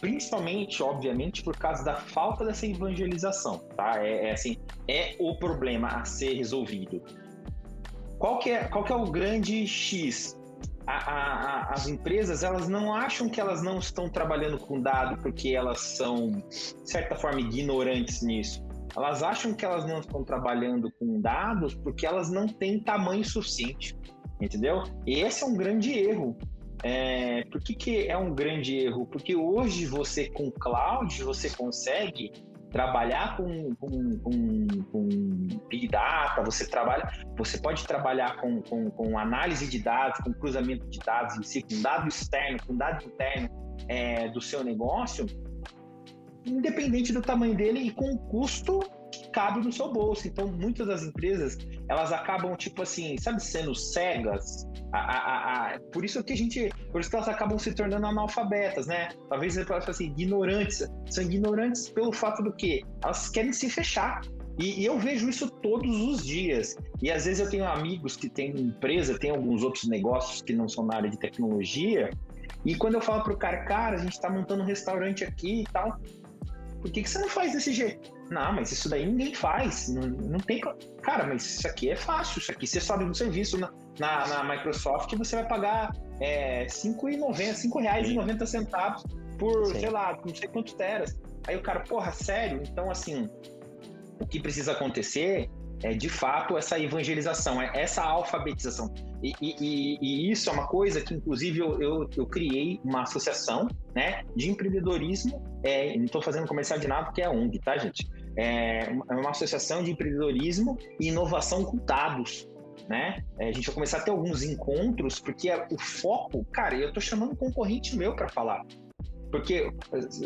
principalmente, obviamente, por causa da falta dessa evangelização, tá? É, é, assim, é o problema a ser resolvido. Qual que é, qual que é o grande X? A, a, a, as empresas elas não acham que elas não estão trabalhando com dado porque elas são de certa forma ignorantes nisso. Elas acham que elas não estão trabalhando com dados porque elas não têm tamanho suficiente, entendeu? E esse é um grande erro é, por que, que é um grande erro? Porque hoje você com cloud você consegue trabalhar com, com, com, com, big data, você trabalha, você pode trabalhar com, com, com, análise de dados, com cruzamento de dados em si, com dado externo, com dado interno é, do seu negócio, independente do tamanho dele e com um custo cabe no seu bolso. Então, muitas das empresas, elas acabam, tipo assim, sabe, sendo cegas. A, a, a, por isso que a gente, por isso que elas acabam se tornando analfabetas, né? Talvez você possa assim, ignorantes. São ignorantes pelo fato do que elas querem se fechar. E, e, eu vejo isso todos os dias. E às vezes eu tenho amigos que têm empresa, tem alguns outros negócios que não são na área de tecnologia. E quando eu falo pro cara, cara, a gente está montando um restaurante aqui e tal, por que, que você não faz desse jeito? Não, mas isso daí ninguém faz. Não, não tem. Cara, mas isso aqui é fácil. Isso aqui você sobe um serviço na, na, na Microsoft e você vai pagar é, R$ 5,90 por, Sim. sei lá, não sei quantos teras. Aí o cara, porra, sério? Então, assim, o que precisa acontecer é de fato essa evangelização, é essa alfabetização. E, e, e isso é uma coisa que, inclusive, eu, eu, eu criei uma associação né, de empreendedorismo. É, não estou fazendo comercial de nada porque é ONG, tá, gente? É uma associação de empreendedorismo e inovação com dados. Né? É, a gente vai começar a ter alguns encontros, porque o foco, cara, eu estou chamando um concorrente meu para falar. Porque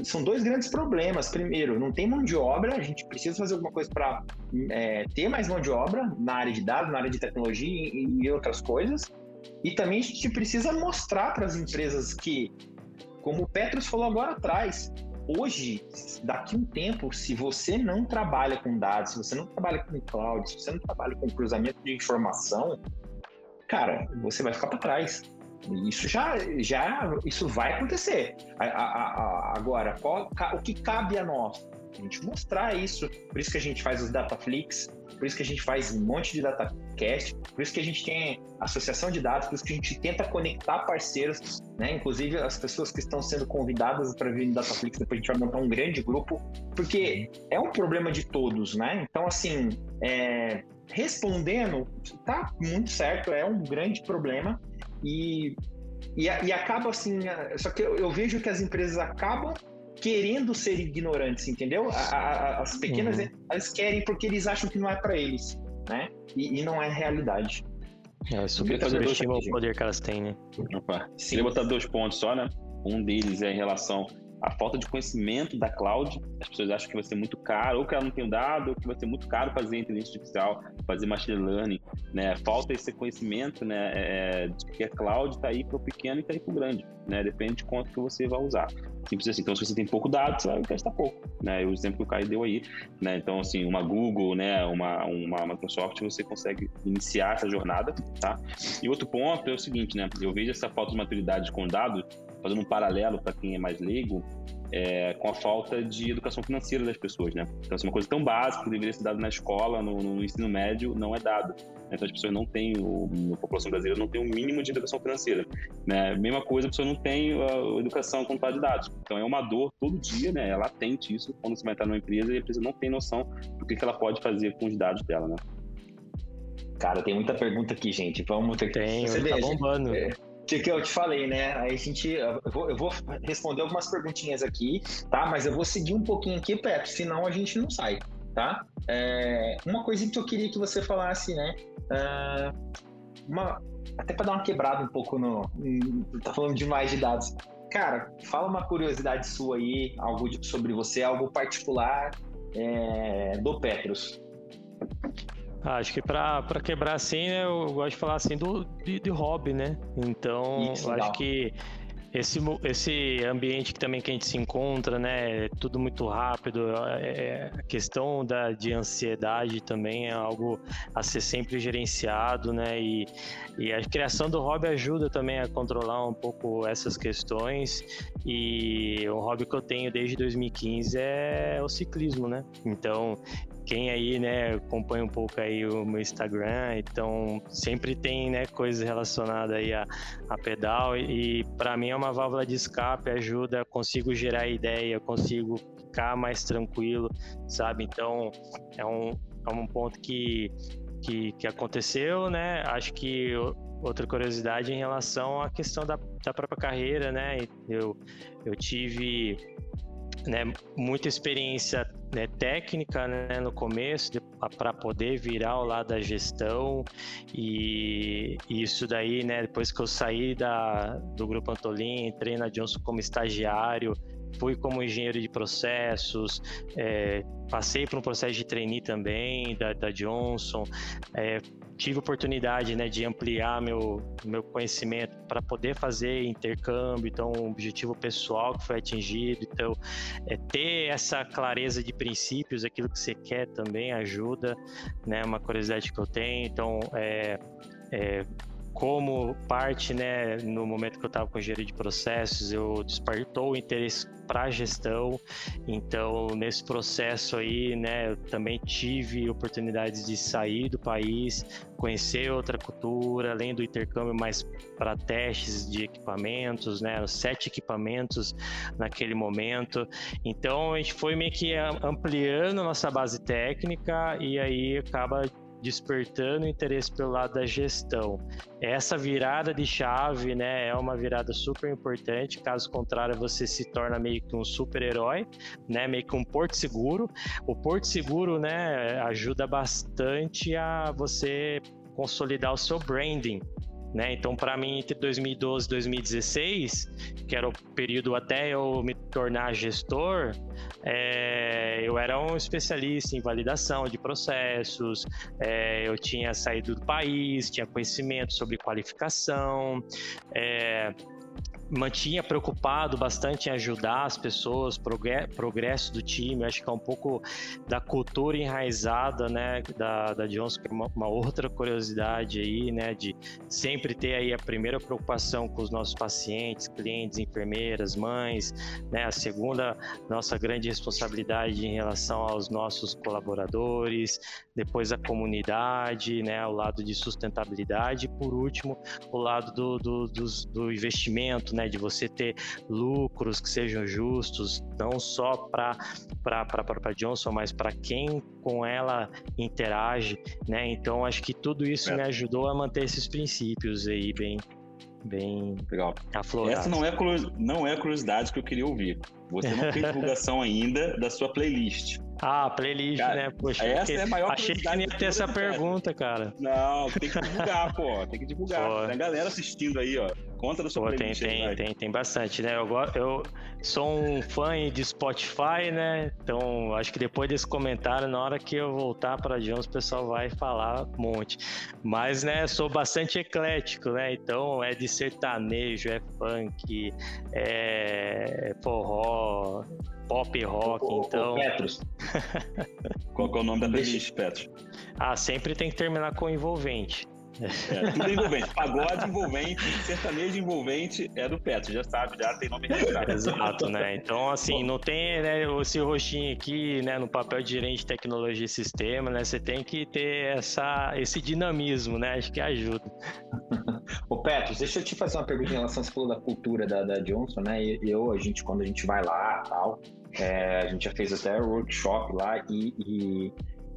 são dois grandes problemas. Primeiro, não tem mão de obra, a gente precisa fazer alguma coisa para é, ter mais mão de obra na área de dados, na área de tecnologia e, e outras coisas. E também a gente precisa mostrar para as empresas que, como o Petros falou agora atrás, hoje, daqui um tempo, se você não trabalha com dados, se você não trabalha com cloud, se você não trabalha com cruzamento de informação, cara, você vai ficar para trás. Isso já, já isso vai acontecer. A, a, a, agora, qual, o que cabe a nós? A gente mostrar isso. Por isso que a gente faz os Dataflix, por isso que a gente faz um monte de datacast, por isso que a gente tem associação de dados, por isso que a gente tenta conectar parceiros, né? Inclusive as pessoas que estão sendo convidadas para vir no Dataflix, depois a gente vai montar um grande grupo, porque é um problema de todos, né? Então, assim, é, respondendo, tá muito certo, é um grande problema, e, e, e acaba assim, só que eu, eu, vejo que as empresas acabam querendo ser ignorantes, entendeu? A, a, as pequenas, uhum. elas querem porque eles acham que não é para eles, né? E, e, não é realidade. É, subestima o poder que elas têm, né? Opa. Queria botar dois pontos só, né? Um deles é em relação a falta de conhecimento da cloud. As pessoas acham que vai ser muito caro, ou que ela não tem dado, ou que vai ser muito caro fazer inteligência artificial, fazer machine learning, né? Falta esse conhecimento, né? É, de que a cloud está aí para o pequeno e está aí para o grande, né? Depende de quanto que você vai usar. Simples assim. Então, se você tem pouco dado, você vai gastar pouco, né? O exemplo que o Caio deu aí, né? Então, assim, uma Google, né? Uma, uma Microsoft, você consegue iniciar essa jornada, tá? E outro ponto é o seguinte, né? Eu vejo essa falta de maturidade com dados fazendo um paralelo para quem é mais leigo, é, com a falta de educação financeira das pessoas, né? Então, assim, uma coisa tão básica que deveria ser dada na escola, no, no ensino médio, não é dado. Então, as pessoas não têm, o, a população brasileira não tem o um mínimo de educação financeira. Né? Mesma coisa, a pessoa não tem a educação com de dados. Então, é uma dor todo dia, né? É latente isso quando você vai entrar numa empresa e a empresa não tem noção do que, que ela pode fazer com os dados dela, né? Cara, tem muita pergunta aqui, gente. Vamos ter que... Tem, tá bombando. É que, que eu te falei, né? Aí a gente. Eu vou, eu vou, responder algumas perguntinhas aqui, tá? Mas eu vou seguir um pouquinho aqui, Petro, senão a gente não sai, tá? É, uma coisinha que eu queria que você falasse, né? É, uma, até para dar uma quebrada um pouco no. Tá falando demais de dados. Cara, fala uma curiosidade sua aí, algo sobre você, algo particular é, do Petros. Ah, acho que para quebrar assim, né, eu gosto de falar assim do, de, de hobby, né? Então, Isso, acho que esse, esse ambiente que também que a gente se encontra, né, é tudo muito rápido, é, é, a questão da, de ansiedade também é algo a ser sempre gerenciado, né, e, e a criação do hobby ajuda também a controlar um pouco essas questões, e o hobby que eu tenho desde 2015 é o ciclismo, né, então quem aí, né, acompanha um pouco aí o meu Instagram, então sempre tem, né, coisas relacionadas aí a, a pedal e, para mim é uma válvula de escape, ajuda, consigo gerar ideia, consigo ficar mais tranquilo, sabe? Então é um, é um ponto que, que, que aconteceu, né? Acho que outra curiosidade em relação à questão da, da própria carreira, né? Eu, eu tive né, muita experiência né, técnica né, no começo para poder virar ao lado da gestão. E, e, isso daí, né, depois que eu saí da, do Grupo Antolin, entrei na Johnson como estagiário, fui como engenheiro de processos, é, passei por um processo de trainee também da, da Johnson, é, tive oportunidade né, de ampliar meu, meu conhecimento para poder fazer intercâmbio, então um objetivo pessoal que foi atingido, então é, ter essa clareza de princípios, aquilo que você quer também ajuda, né, uma curiosidade que eu tenho, então é, é como parte, né, no momento que eu estava com engenharia de processos, eu despertou o interesse para a gestão. Então, nesse processo aí, né, eu também tive oportunidades de sair do país, conhecer outra cultura, além do intercâmbio mais para testes de equipamentos, né, sete equipamentos naquele momento. Então, a gente foi meio que ampliando nossa base técnica e aí acaba despertando interesse pelo lado da gestão. Essa virada de chave, né, é uma virada super importante. Caso contrário, você se torna meio que um super-herói, né, meio que um porto seguro. O porto seguro, né, ajuda bastante a você consolidar o seu branding, né? Então, para mim, entre 2012 e 2016, que era o período até eu me tornar gestor, é, eu era um especialista em validação de processos, é, eu tinha saído do país, tinha conhecimento sobre qualificação, é, mantinha preocupado bastante em ajudar as pessoas, progresso do time. Acho que é um pouco da cultura enraizada, né, da, da Johnson, que é uma, uma, outra curiosidade aí, né, de sempre ter aí a primeira preocupação com os nossos pacientes, clientes, enfermeiras, mães, né, a segunda, nossa grande responsabilidade em relação aos nossos colaboradores, depois a comunidade, né, o lado de sustentabilidade, e por último, o lado do, do, do, do investimento, né, de você ter lucros que sejam justos, não só para a Johnson, mas para quem com ela interage, né? Então acho que tudo isso é. me ajudou a manter esses princípios aí bem bem legal. Aflorados. Essa não é não é a curiosidade que eu queria ouvir. Você não fez (laughs) divulgação ainda da sua playlist. Ah, playlist, cara, né? Poxa, essa é a maior achei que ia ter essa pergunta, cara. Não, tem que divulgar, (laughs) pô. Tem que divulgar. Pô. Tem a galera assistindo aí, ó. Conta da sua Pô. Tem, tem, tem, tem bastante, né? Eu, eu sou um fã de Spotify, né? Então, acho que depois desse comentário, na hora que eu voltar para Jones, o pessoal vai falar um monte. Mas, né, sou bastante eclético, né? Então, é de sertanejo, é funk, é forró, pop rock, ô, então. Ô, Petros. (laughs) Qual é o nome da playlist, Petros? Ah, sempre tem que terminar com envolvente. É, tudo envolvente. Pagode envolvente, sertanejo envolvente é do Petro, já sabe, já tem nome registrado. Exato, né? Então, assim, não tem né, esse rostinho aqui, né, no papel de gerente de tecnologia e sistema, né? Você tem que ter essa, esse dinamismo, né? Acho que ajuda. Ô, Petro, deixa eu te fazer uma pergunta em relação, você falou da cultura da, da Johnson, né? E eu, a gente, quando a gente vai lá tal, é, a gente já fez até workshop lá e, e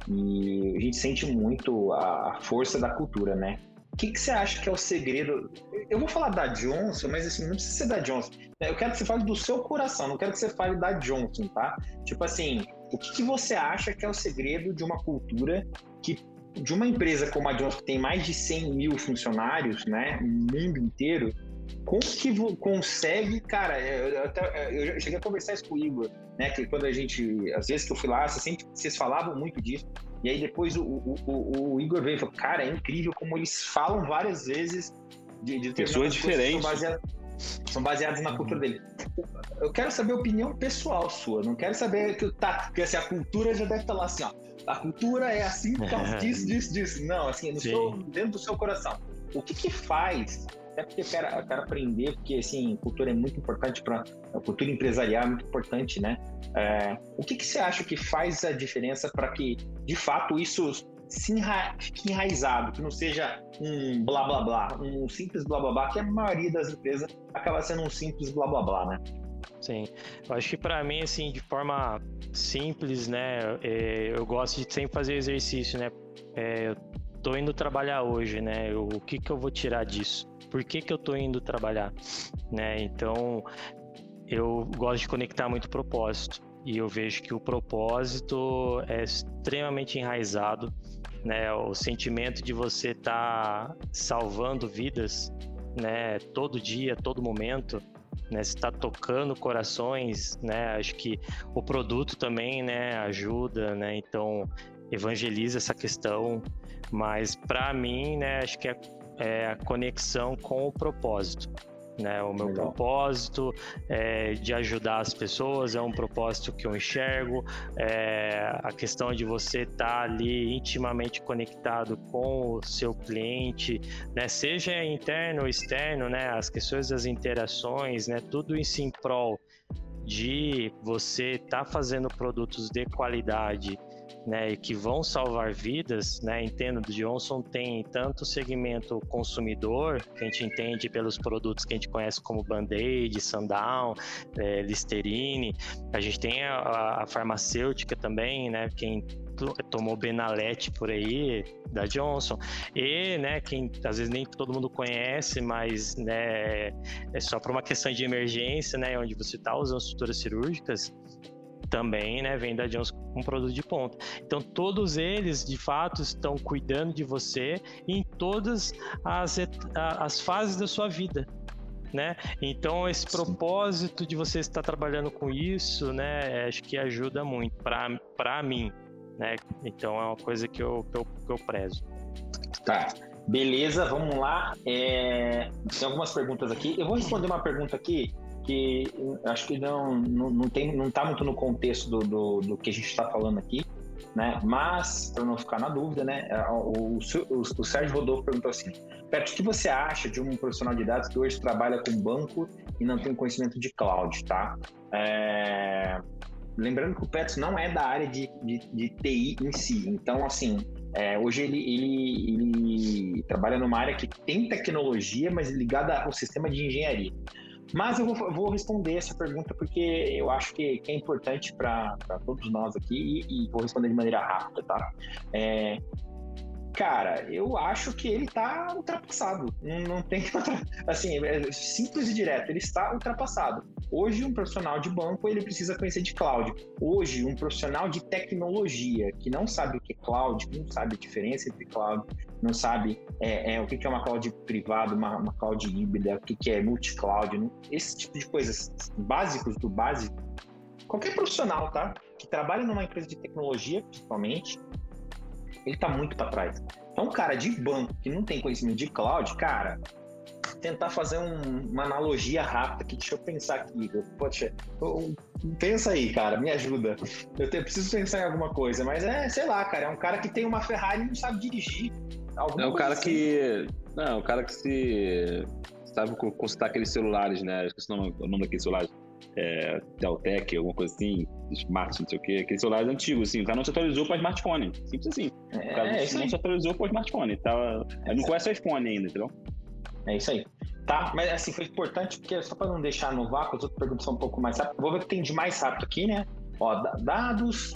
e a gente sente muito a força da cultura, né? O que, que você acha que é o segredo? Eu vou falar da Johnson, mas assim, não precisa ser da Johnson. Eu quero que você fale do seu coração, não quero que você fale da Johnson, tá? Tipo assim, o que, que você acha que é o segredo de uma cultura que de uma empresa como a Johnson, que tem mais de 100 mil funcionários, né, no mundo inteiro, como que consegue, cara, eu, até, eu cheguei a conversar isso com o Igor, né, que quando a gente, às vezes que eu fui lá, vocês, sempre, vocês falavam muito disso, e aí depois o, o, o, o Igor veio e falou, cara, é incrível como eles falam várias vezes de, de pessoas diferentes. São baseadas, são baseadas na cultura dele. Eu quero saber a opinião pessoal sua, não quero saber que tá, porque assim, a cultura já deve estar lá assim, ó, a cultura é assim (laughs) por causa disso, disso, disso. Não, assim, no seu, dentro do seu coração. O que que faz até porque eu quero, eu quero aprender, porque assim, cultura é muito importante para a cultura empresarial é muito importante, né? É, o que, que você acha que faz a diferença para que, de fato, isso se enra fique enraizado, que não seja um blá blá blá, um simples blá blá blá, que a maioria das empresas acaba sendo um simples blá blá blá, né? Sim, eu acho que para mim, assim, de forma simples, né, é, eu gosto de sempre fazer exercício, né, é, tô indo trabalhar hoje, né, o que que eu vou tirar disso? por que, que eu estou indo trabalhar, né? Então, eu gosto de conectar muito propósito. E eu vejo que o propósito é extremamente enraizado, né? O sentimento de você estar tá salvando vidas, né, todo dia, todo momento, né, está tocando corações, né, acho que o produto também, né, ajuda, né, então evangeliza essa questão, mas para mim, né, acho que é, é a conexão com o propósito, né? O meu Legal. propósito é de ajudar as pessoas é um propósito que eu enxergo. É a questão de você estar tá ali intimamente conectado com o seu cliente, né? Seja interno ou externo, né? As questões das interações, né? Tudo isso em prol de você estar tá fazendo produtos de qualidade né, e que vão salvar vidas, né, entendo, Johnson tem tanto o segmento consumidor, que a gente entende pelos produtos que a gente conhece como Band-Aid, Sundown, é, Listerine, a gente tem a, a farmacêutica também, né, quem tomou Benalete por aí, da Johnson, e, né, quem às vezes nem todo mundo conhece, mas, né, é só por uma questão de emergência, né, onde você está usando estruturas cirúrgicas, também né, vem da Johnson com um produto de ponta. Então, todos eles, de fato, estão cuidando de você em todas as, as fases da sua vida. Né? Então, esse propósito de você estar trabalhando com isso, né, acho que ajuda muito para mim. Né? Então, é uma coisa que eu, que eu, que eu prezo. Tá. Beleza, vamos lá. É... Tem algumas perguntas aqui. Eu vou responder uma pergunta aqui que acho que não, não, não, tem, não tá muito no contexto do, do, do que a gente está falando aqui, né? Mas, para não ficar na dúvida, né? O, o, o, Sérgio Rodolfo perguntou assim: Petro, o que você acha de um profissional de dados que hoje trabalha com banco e não tem conhecimento de cloud, tá? É... Lembrando que o Petro não é da área de, de, de TI em si, então, assim, é, hoje ele, ele, ele, trabalha numa área que tem tecnologia, mas ligada ao sistema de engenharia. Mas eu vou, vou, responder essa pergunta porque eu acho que, que é importante para todos nós aqui e, e, vou responder de maneira rápida, tá? É, cara, eu acho que ele está ultrapassado. Não, não tem. (laughs) Assim, é simples e direto, ele está ultrapassado. Hoje, um profissional de banco ele precisa conhecer de cloud. Hoje, um profissional de tecnologia que não sabe o que é cloud, não sabe a diferença entre cloud, não sabe é, é, o que é uma cloud privada, uma, uma cloud híbrida, o que é multi-cloud, esse tipo de coisas básicos do básico. Qualquer profissional, tá? Que trabalha numa empresa de tecnologia, principalmente, ele está muito para trás. Então, um cara de banco que não tem conhecimento de cloud, cara, tentar fazer um, uma analogia rápida aqui, deixa eu pensar aqui. Poxa, pensa aí, cara, me ajuda. Eu, te, eu preciso pensar em alguma coisa, mas é, sei lá, cara, é um cara que tem uma Ferrari e não sabe dirigir. É o cara assim. que. Não, o cara que se. Sabe consultar aqueles celulares, né? Esqueci o nome, o nome daqueles celulares é, Teltec, alguma coisa assim, Smart, não sei o quê, aqueles celulares antigos, assim, o cara não se atualizou para smartphone. Simples assim. É, o cara é não se atualizou para smartphone. Tá, é não conhece o iPhone ainda, entendeu? É isso aí. Tá, mas assim, foi importante, porque só para não deixar no vácuo, as outras perguntas são um pouco mais rápidas. Vou ver o que tem de mais rápido aqui, né? Ó, dados.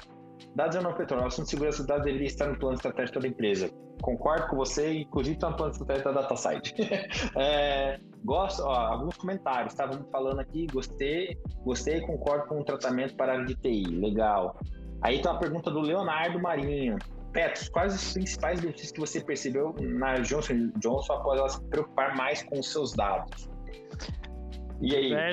Dados é não petróleo. O assunto de segurança dos dados deveria estar no plano estratégico da empresa. Concordo com você, inclusive está no plano estratégico da DataSite. (laughs) é, Gosto, ó, alguns comentários, estavam tá? falando aqui, gostei, gostei, concordo com o tratamento para a área de TI, legal. Aí tem uma pergunta do Leonardo Marinho. Petros, quais os principais benefícios que você percebeu na Johnson Johnson após ela se preocupar mais com os seus dados? E aí? Né?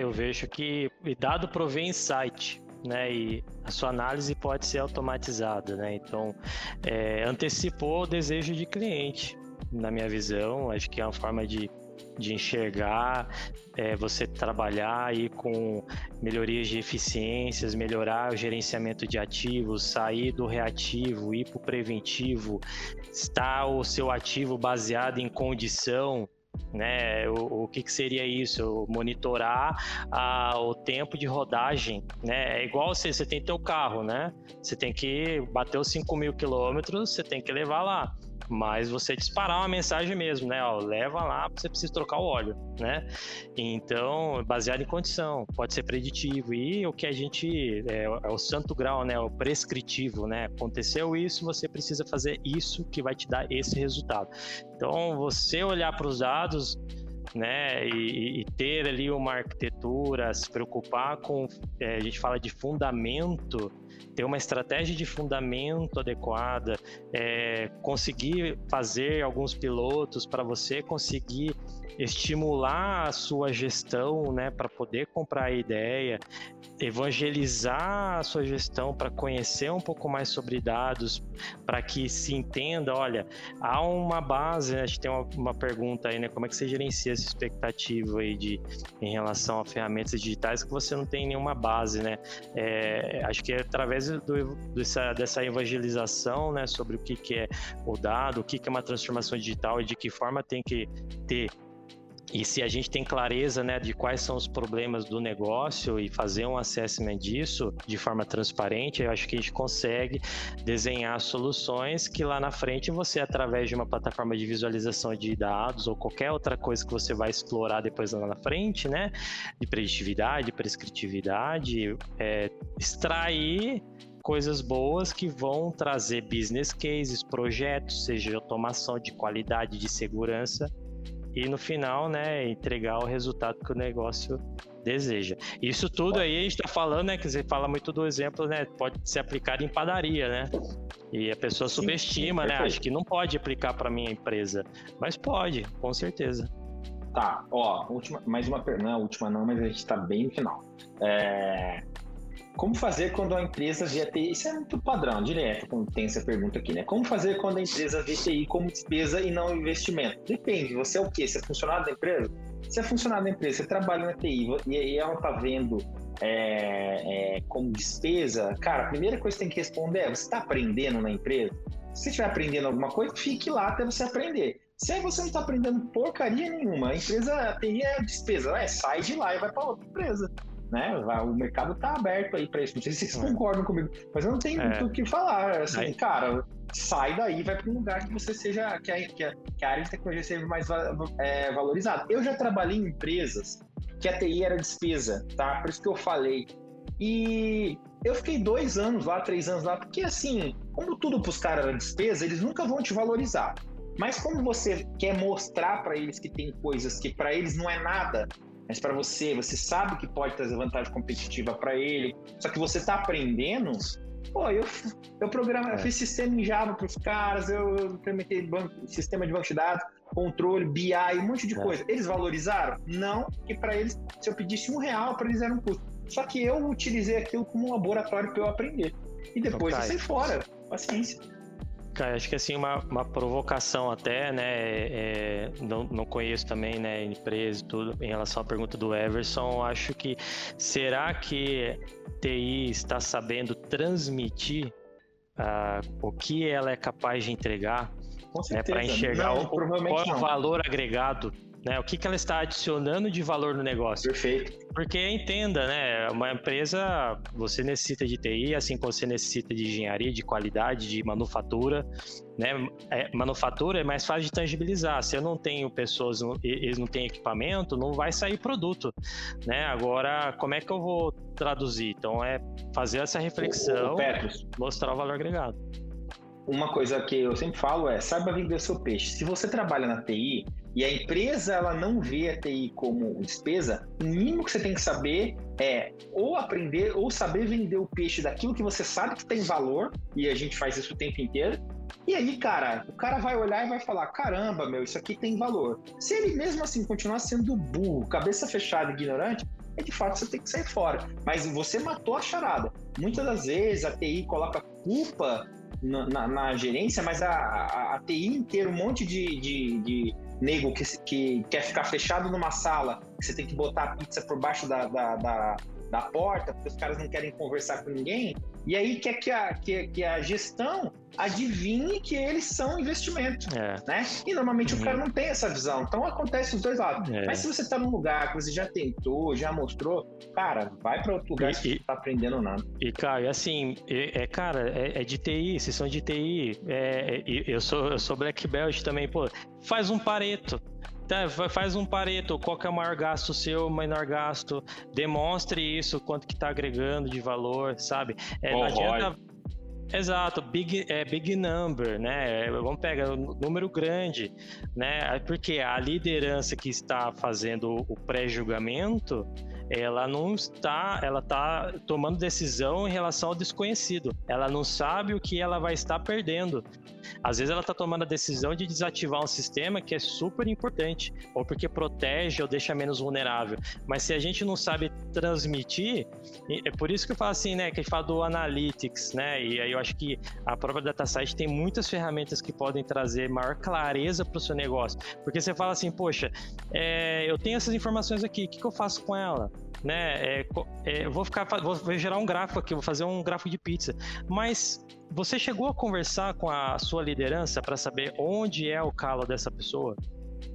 Eu vejo que dado provém insight. Né, e a sua análise pode ser automatizada, né? Então, é, antecipou o desejo de cliente, na minha visão. Acho que é uma forma de de enxergar, é, você trabalhar aí com melhorias de eficiências, melhorar o gerenciamento de ativos, sair do reativo, ir para o preventivo, está o seu ativo baseado em condição, né? O, o que, que, seria isso? Monitorar a, o tempo de rodagem, né? É igual você, você tem teu carro, né? Você tem que bater os 5 mil quilômetros, você tem que levar lá mas você disparar uma mensagem mesmo, né? Ó, leva lá, você precisa trocar o óleo, né? Então, baseado em condição, pode ser preditivo e o que a gente é, é o santo grau, né? O prescritivo, né? Aconteceu isso, você precisa fazer isso que vai te dar esse resultado. Então, você olhar para os dados né, e, e, ter ali uma arquitetura, se preocupar com, é, a gente fala de fundamento, ter uma estratégia de fundamento adequada, é, conseguir fazer alguns pilotos para você conseguir estimular a sua gestão, né, para poder comprar a ideia, evangelizar a sua gestão para conhecer um pouco mais sobre dados, para que se entenda, olha, há uma base, né, a gente tem uma, uma, pergunta aí, né, como é que você gerencia essa expectativa aí de, em relação a ferramentas digitais que você não tem nenhuma base, né, é, acho que é através do, dessa, dessa evangelização, né, sobre o que, que é o dado, o que, que é uma transformação digital e de que forma tem que ter e se a gente tem clareza né, de quais são os problemas do negócio e fazer um assessment disso de forma transparente, eu acho que a gente consegue desenhar soluções que lá na frente você, através de uma plataforma de visualização de dados ou qualquer outra coisa que você vai explorar depois lá na frente, né, de preditividade, prescritividade, é, extrair coisas boas que vão trazer business cases, projetos, seja automação, de qualidade, de segurança e no final, né, entregar o resultado que o negócio deseja. Isso tudo aí a gente está falando, né, que você fala muito do exemplo, né, pode ser aplicado em padaria, né? E a pessoa sim, subestima, sim, né? Acho que não pode aplicar para minha empresa, mas pode, com certeza. Tá, ó, última, mais uma pergunta, não, última não, mas a gente está bem no final. É, como fazer quando a empresa vê a TI? Isso é muito padrão, direto, quando tem essa pergunta aqui, né? Como fazer quando a empresa vê TI como despesa e não investimento? Depende, você é o quê? Você é funcionário da empresa? Se é funcionário da empresa, você trabalha na TI e ela está vendo é, é, como despesa, cara, a primeira coisa que você tem que responder é: você está aprendendo na empresa? Se você estiver aprendendo alguma coisa, fique lá até você aprender. Se você não está aprendendo porcaria nenhuma, a empresa, TI é despesa, é, sai de lá e vai para outra empresa né? O mercado tá aberto aí para isso. Não sei se vocês é. concordam comigo, mas eu não tenho é. muito o que falar. Assim, aí. cara, sai daí, vai para um lugar que você seja, que a, que a, que a área de tecnologia seja mais é, valorizada. Eu já trabalhei em empresas que a TI era despesa, tá? Por isso que eu falei. E eu fiquei dois anos lá, três anos lá, porque assim, como tudo para os caras era despesa, eles nunca vão te valorizar. Mas como você quer mostrar para eles que tem coisas que para eles não é nada, mas para você, você sabe que pode trazer vantagem competitiva para ele, só que você está aprendendo. Pô, eu, eu programei, é. eu fiz sistema em Java para os caras, eu implementei banco, sistema de banco de dados, controle, BI, um monte de é. coisa. Eles valorizaram? Não, porque para eles, se eu pedisse um real, para eles era um custo. Só que eu utilizei aquilo como um laboratório para eu aprender. E depois okay. eu saí fora. Paciência. Cara, acho que assim, uma, uma provocação até, né? É, não, não conheço também, né, empresa e tudo, em relação à pergunta do Everson, acho que será que TI está sabendo transmitir uh, o que ela é capaz de entregar né, para enxergar não, o, qual é o valor agregado né? O que, que ela está adicionando de valor no negócio? Perfeito. Porque entenda, né? Uma empresa, você necessita de TI, assim como você necessita de engenharia, de qualidade, de manufatura, né? É, manufatura é mais fácil de tangibilizar. Se eu não tenho pessoas, eles não têm equipamento, não vai sair produto, né? Agora, como é que eu vou traduzir? Então, é fazer essa reflexão, o, mostrar o valor agregado uma coisa que eu sempre falo é saiba vender seu peixe. Se você trabalha na TI e a empresa ela não vê a TI como despesa, o mínimo que você tem que saber é ou aprender ou saber vender o peixe daquilo que você sabe que tem valor, e a gente faz isso o tempo inteiro. E aí, cara, o cara vai olhar e vai falar: caramba, meu, isso aqui tem valor. Se ele mesmo assim continuar sendo burro, cabeça fechada, ignorante, é de fato você tem que sair fora. Mas você matou a charada. Muitas das vezes a TI coloca culpa na, na, na gerência, mas a, a, a, TI inteira, um monte de, de, de nego que, que quer ficar fechado numa sala, que você tem que botar a pizza por baixo da, da, da, da porta, porque os caras não querem conversar com ninguém, e aí quer que a, que, que a gestão adivinhe que eles são investimento, é. né? E normalmente uhum. o cara não tem essa visão. Então acontece os dois lados. É. Mas se você está num lugar que você já tentou, já mostrou, cara, vai para outro lugar e, se você tá aprendendo nada. E cara, assim, é, é cara, é, é, de TI, vocês são de TI. É, é eu sou eu sou black belt também, pô. Faz um pareto. Tá, faz um pareto, qual que é o maior gasto seu, o menor gasto, demonstre isso, quanto que está agregando de valor, sabe? É, não adianta... Exato, big, é, big number, né? Vamos pegar um número grande, né? Porque a liderança que está fazendo o pré-julgamento, ela não está, ela está tomando decisão em relação ao desconhecido. Ela não sabe o que ela vai estar perdendo. Às vezes ela está tomando a decisão de desativar um sistema que é super importante, ou porque protege ou deixa menos vulnerável. Mas se a gente não sabe transmitir, é por isso que eu falo assim, né, que a gente fala do analytics, né? E aí eu acho que a própria DataSite tem muitas ferramentas que podem trazer maior clareza para o seu negócio. Porque você fala assim, poxa, é, eu tenho essas informações aqui, o que, que eu faço com ela? Né? É, é, vou ficar, vou, vou gerar um gráfico aqui, vou fazer um gráfico de pizza. Mas você chegou a conversar com a sua liderança para saber onde é o calo dessa pessoa?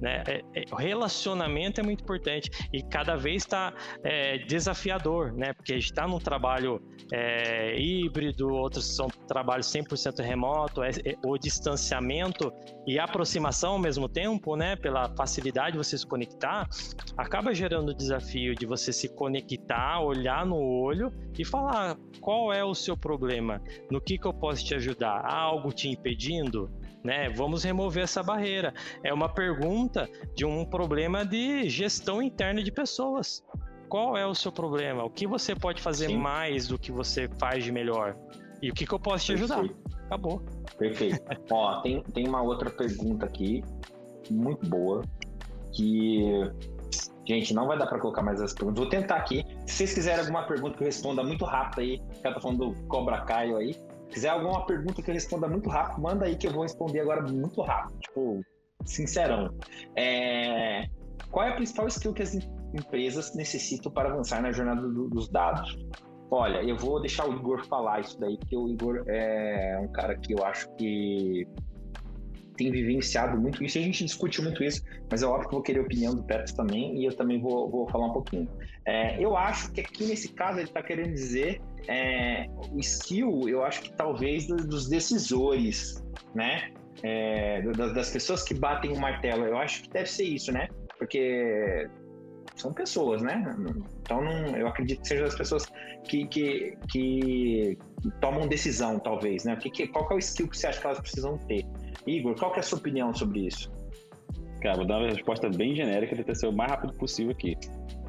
Né? É, é, relacionamento é muito importante e cada vez está é, desafiador, né? Porque a gente está num trabalho é, híbrido, outros são trabalhos 100% remoto, o distanciamento e aproximação ao mesmo tempo, né? Pela facilidade de você se conectar, acaba gerando o desafio de você se conectar, olhar no olho e falar qual é o seu problema, no que, que eu posso te ajudar, há algo te impedindo? Né? Vamos remover essa barreira. É uma pergunta de um problema de gestão interna de pessoas. Qual é o seu problema? O que você pode fazer Sim. mais do que você faz de melhor? E o que, que eu posso te ajudar? Acabou. Perfeito. (laughs) Ó, tem, tem uma outra pergunta aqui, muito boa, que Gente, não vai dar para colocar mais as perguntas. Vou tentar aqui. Se vocês quiserem alguma pergunta que eu responda muito rápido aí, que tá falando do Cobra Caio aí, quiser alguma pergunta que eu responda muito rápido, manda aí que eu vou responder agora muito rápido. Tipo, sincerão. É... Qual é a principal skill que as empresas necessitam para avançar na jornada do, dos dados? Olha, eu vou deixar o Igor falar isso daí, porque o Igor é um cara que eu acho que tem vivenciado muito isso, a gente discute muito isso, mas é óbvio que vou querer a opinião do Petros também, e eu também vou, vou falar um pouquinho. É, eu acho que aqui nesse caso ele está querendo dizer é, o skill, eu acho que talvez dos decisores, né? É, das, das, pessoas que batem o martelo. Eu acho que deve ser isso, né? Porque são pessoas, né? Então não, eu acredito que sejam as pessoas que, que, que tomam decisão, talvez, né? Que, que, qual é o skill que você acha que elas precisam ter? Igor, qual é a sua opinião sobre isso? Cara, vou dar uma resposta bem genérica, tentar ser o mais rápido possível aqui.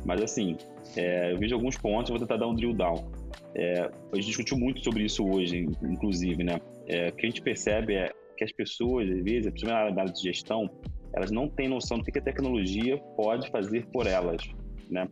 Mas assim, é, eu vejo alguns pontos, vou tentar dar um drill down. É, a gente discutiu muito sobre isso hoje, inclusive, né? É, o que a gente percebe é que as pessoas, às vezes, principalmente na área de gestão, elas não têm noção do que a tecnologia pode fazer por elas, né?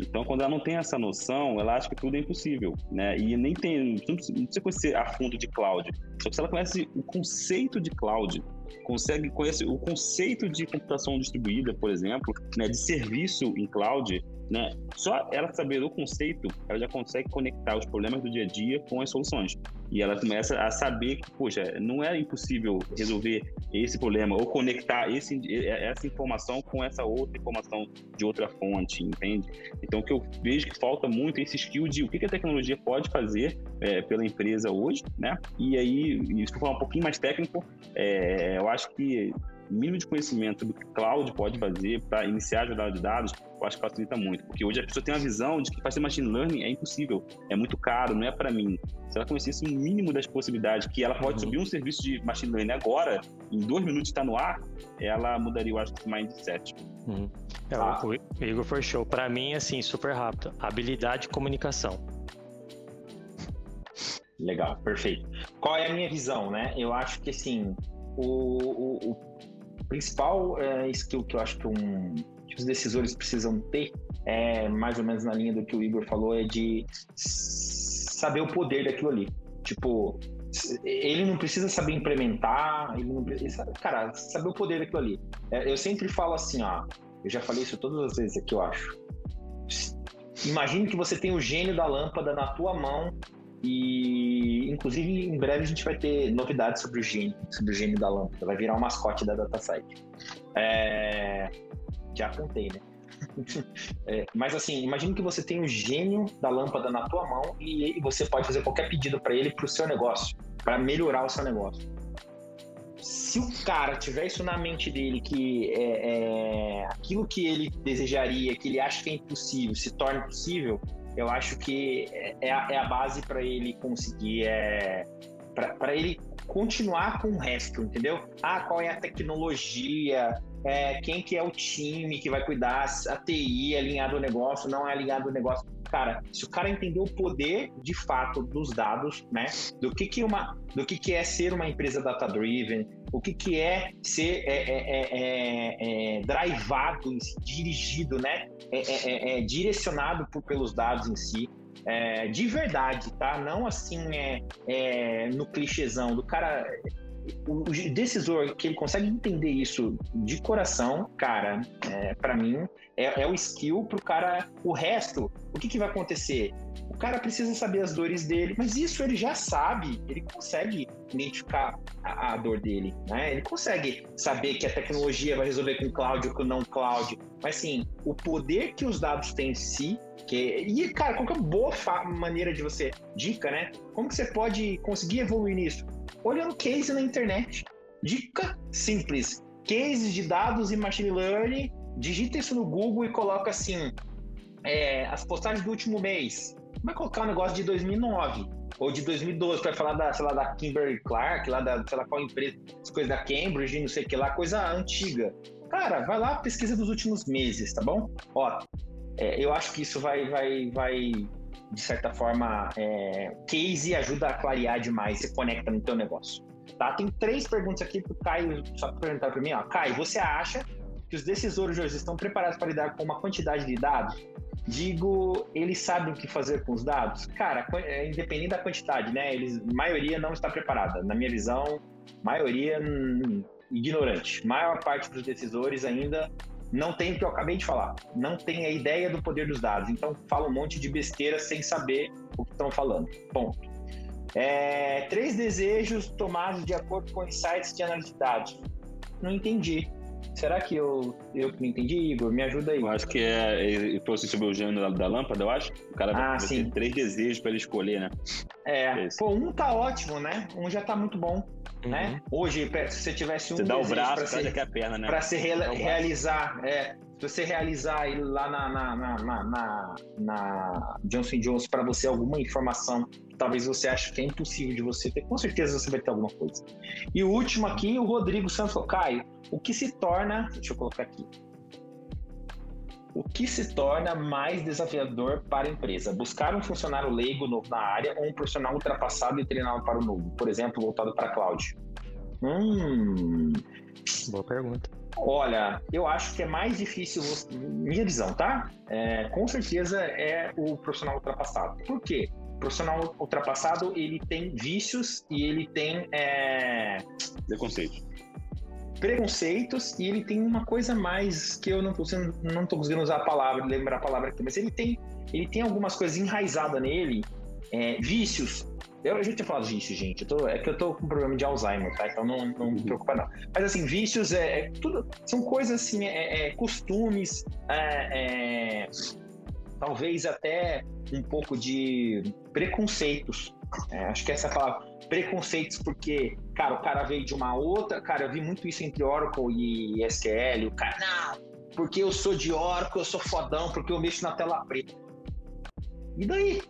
Então, quando ela não tem essa noção, ela acha que tudo é impossível, né? E nem tem, não precisa conhecer a fundo de cloud. Só que se ela conhece o conceito de cloud, consegue conhecer o conceito de computação distribuída, por exemplo, né, de serviço em cloud, né? Só ela saber o conceito, ela já consegue conectar os problemas do dia a dia com as soluções. E ela começa a saber que, poxa, não é impossível resolver esse problema ou conectar esse, essa informação com essa outra informação de outra fonte, entende? Então, o que eu vejo que falta muito é esse skill de o que a tecnologia pode fazer é, pela empresa hoje, né? E aí, isso que eu falar um pouquinho mais técnico, é, eu acho que mínimo de conhecimento do que cloud pode fazer para iniciar a jogada de dados, eu acho que facilita muito. Porque hoje a pessoa tem uma visão de que fazer machine learning é impossível, é muito caro, não é para mim. Se ela conhecesse o um mínimo das possibilidades, que ela pode uhum. subir um serviço de machine learning agora, em dois minutos está no ar, ela mudaria, eu acho, o mindset. Uhum. É, ah. O Igor foi show. Para mim, assim, super rápido. Habilidade de comunicação. Legal, perfeito. Qual é a minha visão, né? Eu acho que, assim, o, o, o principal é, skill que eu acho que, um, que os decisores precisam ter, é mais ou menos na linha do que o Igor falou, é de saber o poder daquilo ali. Tipo, ele não precisa saber implementar, ele não precisa, cara, saber o poder daquilo ali. É, eu sempre falo assim, ó, eu já falei isso todas as vezes aqui, eu acho. Imagine que você tem o gênio da lâmpada na tua mão e, inclusive, em breve a gente vai ter novidades sobre o gênio, sobre o gênio da lâmpada. Vai virar o mascote da DataSite. É... Já contei, né? (laughs) é, mas assim, imagine que você tem o gênio da lâmpada na tua mão e, e você pode fazer qualquer pedido para ele para o seu negócio, para melhorar o seu negócio. Se o cara tiver isso na mente dele, que é, é, aquilo que ele desejaria, que ele acha que é impossível, se torne possível, eu acho que é, é a, é a base para ele conseguir, é, para ele continuar com o resto, entendeu? Ah, qual é a tecnologia, é, quem que é o time que vai cuidar, a TI é alinhado ao negócio, não é alinhado ao negócio. Cara, se o cara entender o poder de fato dos dados, né? Do que que uma, do que que é ser uma empresa data driven, o que que é ser é, é, é, é drivado, dirigido, né? É, direcionado por, pelos dados em si. de verdade, tá? Não assim é, no clichêzão do cara o decisor que ele consegue entender isso de coração, cara, é, para mim é, é, o skill pro cara. O resto, o que, que vai acontecer? Cara precisa saber as dores dele, mas isso ele já sabe, ele consegue identificar a, a dor dele, né? Ele consegue saber que a tecnologia vai resolver com cloud ou com não cloud, mas sim, o poder que os dados têm em si que, e, cara, qual que é a boa maneira de você. Dica, né? Como que você pode conseguir evoluir nisso? olhando case na internet. Dica simples: cases de dados e machine learning. Digita isso no Google e coloca assim: é, as postagens do último mês. Vai colocar um negócio de 2009 ou de 2012 para falar da, sei lá, da Kimberly Clark, lá da, sei lá qual empresa, as coisas da Cambridge, não sei o que lá, coisa antiga. Cara, vai lá, pesquisa dos últimos meses, tá bom? Ó, é, eu acho que isso vai, vai, vai de certa forma, é, case ajuda a clarear demais, se conecta no teu negócio. Tá? Tem três perguntas aqui para o Caio, só perguntar para mim. Ó. Caio, você acha que os decisores hoje estão preparados para lidar com uma quantidade de dados? Digo, eles sabem o que fazer com os dados? Cara, é, independente da quantidade, né? Eles, maioria não está preparada. Na minha visão, maioria hum, ignorante. Maior parte dos decisores ainda não tem o que eu acabei de falar, não tem a ideia do poder dos dados. Então fala um monte de besteira sem saber o que estão falando. Ponto. É, três desejos tomados de acordo com insights de análise de dados. Não entendi. Será que eu, eu não entendi, Igor? Me ajuda aí. Eu acho que é. Fosse sobre o gênero da, da, lâmpada, eu acho. O cara ah, vai sim. ter três desejos para ele escolher, né? É. Pô, um tá ótimo, né? Um já tá muito bom. Né? Uhum. Né? Hoje, se você tivesse um. Você dá o braço, para se, a perna, né? Pra se re realizar. É, se você realizar lá na, na, na, na, na Johnson Johnson para você alguma informação talvez você ache que é impossível de você ter, com certeza você vai ter alguma coisa. E o último aqui, o Rodrigo Santos Caio, o que se torna. Deixa eu colocar aqui. O que se torna mais desafiador para a empresa? Buscar um funcionário leigo novo na área ou um profissional ultrapassado e treinado para o novo? Por exemplo, voltado para a cloud? Hum. Boa pergunta. Olha, eu acho que é mais difícil, minha visão, tá? É, com certeza é o profissional ultrapassado. Por quê? Profissional ultrapassado ele tem vícios e ele tem é... preconceito preconceitos e ele tem uma coisa mais que eu não tô, não tô conseguindo usar a palavra, lembrar a palavra aqui, mas ele tem, ele tem algumas coisas enraizadas nele, é, vícios. Eu, a gente tem falado vícios, gente. Tô, é que eu tô com problema de Alzheimer, tá? Então não, não me preocupa, não. Mas assim, vícios é, é tudo. São coisas assim, é, é costumes, é, é, talvez até um pouco de preconceitos. acho que essa é palavra preconceitos, porque, cara, o cara veio de uma outra. Cara, eu vi muito isso entre Oracle e SQL. O cara, não, porque eu sou de Oracle, eu sou fodão, porque eu mexo na tela preta. E daí?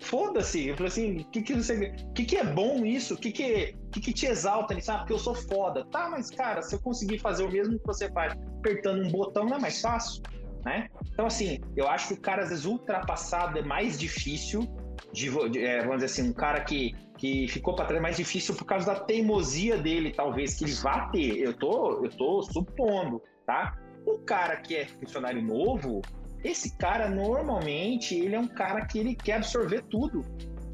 Foda-se. Eu falei assim, o que que, você, que que é bom isso? O que que, que que te exalta nisso? Ah, porque eu sou foda. Tá, mas cara, se eu conseguir fazer o mesmo que você faz apertando um botão, não é mais fácil? Né? Então, assim, eu acho que o cara, às vezes, ultrapassado é mais difícil de, de é, vamos dizer assim, um cara que que ficou para trás é mais difícil por causa da teimosia dele, talvez, que ele vá ter. Eu tô, eu tô supondo, tá? O cara que é funcionário novo, esse cara normalmente ele é um cara que ele quer absorver tudo.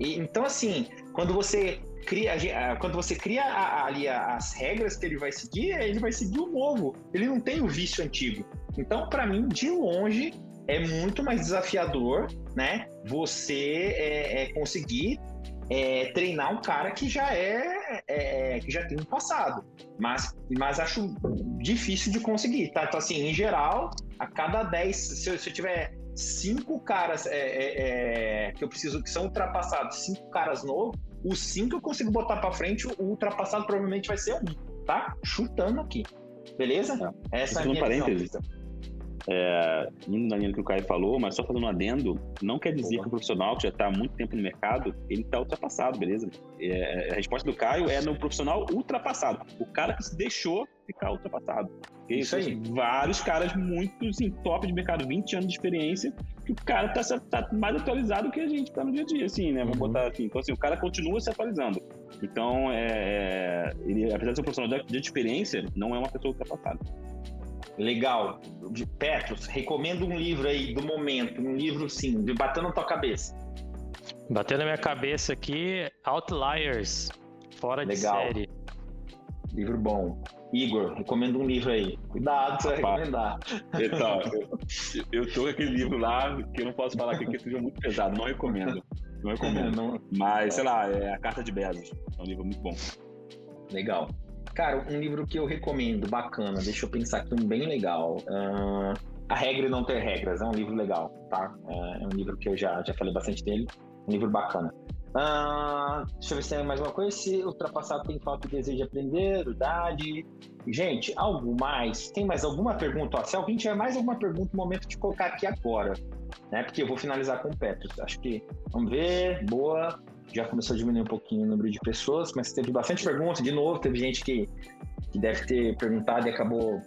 E, então, assim, quando você cria, quando você cria ali as regras que ele vai seguir, ele vai seguir o novo. Ele não tem o vício antigo. Então, para mim, de longe, é muito mais desafiador, né? Você é, é conseguir é, treinar um cara que já é, é, que já tem um passado, mas, mas acho difícil de conseguir, tá? Então, assim, em geral, a cada 10, se eu, se eu tiver cinco caras é, é, é, que eu preciso, que são ultrapassados, cinco caras novos, os cinco eu consigo botar para frente, o ultrapassado provavelmente vai ser um, tá? Chutando aqui, beleza? É. Essa é a minha parênteses. é, indo na linha que o Caio falou, mas só fazendo um adendo, não quer dizer que o profissional que já está há muito tempo no mercado, ele está ultrapassado, beleza? É, a resposta do Caio é no profissional ultrapassado. O cara que se deixou ficar ultrapassado. Isso aí. Vários caras muito assim, top de mercado, 20 anos de experiência, que o cara tá, tá mais atualizado que a gente tá no dia a dia, assim, né? Vamos uhum. botar assim. Então, assim, o cara continua se atualizando. Então, é, é ele, apesar de ser um profissional de, de experiência, não é uma pessoa ultrapassada. Legal. De Petros, recomendo um livro aí do momento, um livro, sim, de batendo na tua cabeça. Batendo na minha cabeça aqui, Outliers, fora Legal. de série. Livro bom. Igor, recomendo um livro aí. Cuidado, você vai recomendar. Então, eu, eu tô com aquele livro lá que eu não posso falar aqui que seja muito pesado, não recomendo. Não recomendo. não... Mas, sei lá, é A Carta de Bezos. É um livro muito bom. Legal. Cara, um livro que eu recomendo, bacana, deixa eu pensar aqui, um bem legal. Uh, a Regra e Não Ter Regras, é um livro legal, tá? É, é um livro que eu já, já falei bastante dele, um livro bacana. Uh, deixa eu ver se tem mais uma coisa. Se ultrapassado tem falta de desejo de aprender, idade. Gente, algo mais? Tem mais alguma pergunta? Ó, se alguém tiver mais alguma pergunta, momento de colocar aqui agora, né? Porque eu vou finalizar com o Petros. Acho que, vamos ver, boa. Já começou a diminuir um pouquinho o número de pessoas, mas teve bastante perguntas. De novo, teve gente que, que deve ter perguntado e acabou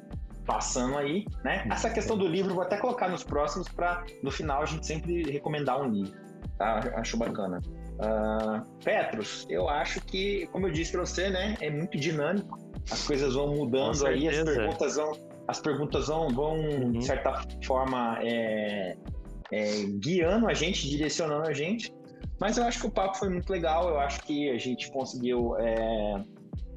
passando aí, né? Essa questão do livro, vou até colocar nos próximos para no final a gente sempre recomendar um livro, tá? Acho bacana. Uh, Petros, eu acho que, como eu disse para você, né, é muito dinâmico. As coisas vão mudando aí, as perguntas vão, as perguntas vão, vão uhum. de certa forma, é, é, guiando a gente, direcionando a gente. Mas eu acho que o papo foi muito legal. Eu acho que a gente conseguiu é,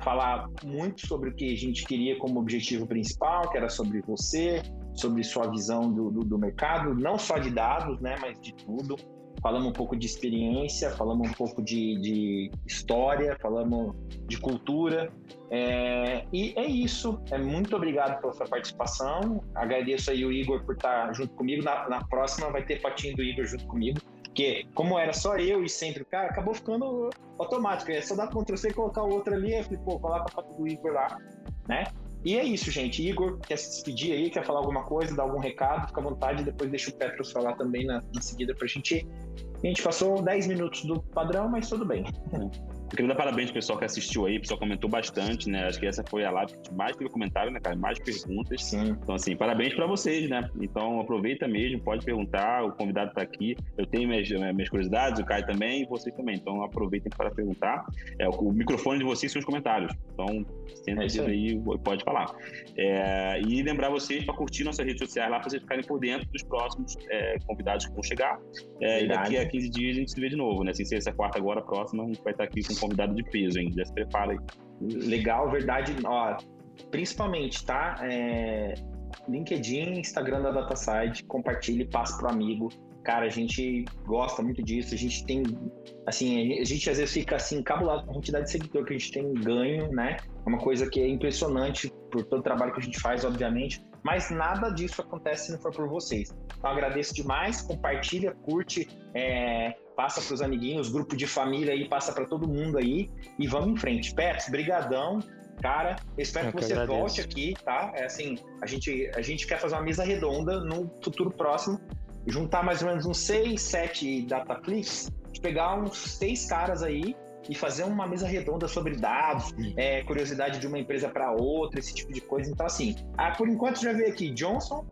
falar muito sobre o que a gente queria como objetivo principal, que era sobre você, sobre sua visão do, do, do mercado, não só de dados, né, mas de tudo falamos um pouco de experiência, falamos um pouco de, de história, falamos de cultura. É, e é isso. É muito obrigado pela sua participação. Agradeço aí o Igor por estar junto comigo. Na, na próxima vai ter fotinho do Igor junto comigo. Porque, como era só eu e sempre o cara, acabou ficando automático. É só dar Ctrl C e colocar o outro ali. Eu falei, pô, coloca a foto do Igor lá, né? E é isso, gente. Igor, quer se despedir aí? Quer falar alguma coisa, dar algum recado? Fica à vontade. Depois deixa o Petros falar também na, na seguida pra gente. A gente passou 10 minutos do padrão, mas tudo bem. Eu queria dar parabéns pro pessoal que assistiu aí, o pessoal comentou bastante, né? Acho que essa foi a live que mais teve comentário, né, cara? Mais perguntas. Sim. Então, assim, parabéns para vocês, né? Então, aproveita mesmo, pode perguntar, o convidado tá aqui. Eu tenho minhas, minhas curiosidades, o Caio também e vocês também. Então, aproveitem para perguntar. É, o, microfone de vocês são os comentários. Então, senta é aí pode falar. É, e lembrar vocês para curtir nossas redes sociais lá, para vocês ficarem por dentro dos próximos é, convidados que vão chegar. E daqui a 15 dias a gente se vê de novo, né? Sem ser essa quarta agora, próxima, a gente vai estar aqui com convidado de peso, hein? Já se prepara. Legal, verdade. Ó, principalmente, tá? É, LinkedIn, Instagram da DataSide, compartilhe, passe pro amigo. Cara, a gente gosta muito disso. A gente tem, assim, a gente às vezes fica assim, encabulado com a quantidade de seguidor que a gente tem ganho, né? É uma coisa que é impressionante por todo o trabalho que a gente faz, obviamente. Mas nada disso acontece se não for por vocês. Então, agradeço demais. Compartilha, curte, é, passa para os amiguinhos, grupo de família aí, passa para todo mundo aí e vamos em frente. Pets, brigadão. Cara, espero que, que, você agradeço. volte aqui, tá? É assim, a gente, a gente quer fazer uma mesa redonda no futuro próximo, juntar mais ou menos uns seis, sete Dataflix, pegar uns seis caras aí e fazer uma mesa redonda sobre dados, é, curiosidade de uma empresa para outra, esse tipo de coisa. Então, assim, ah, por enquanto já veio aqui Johnson,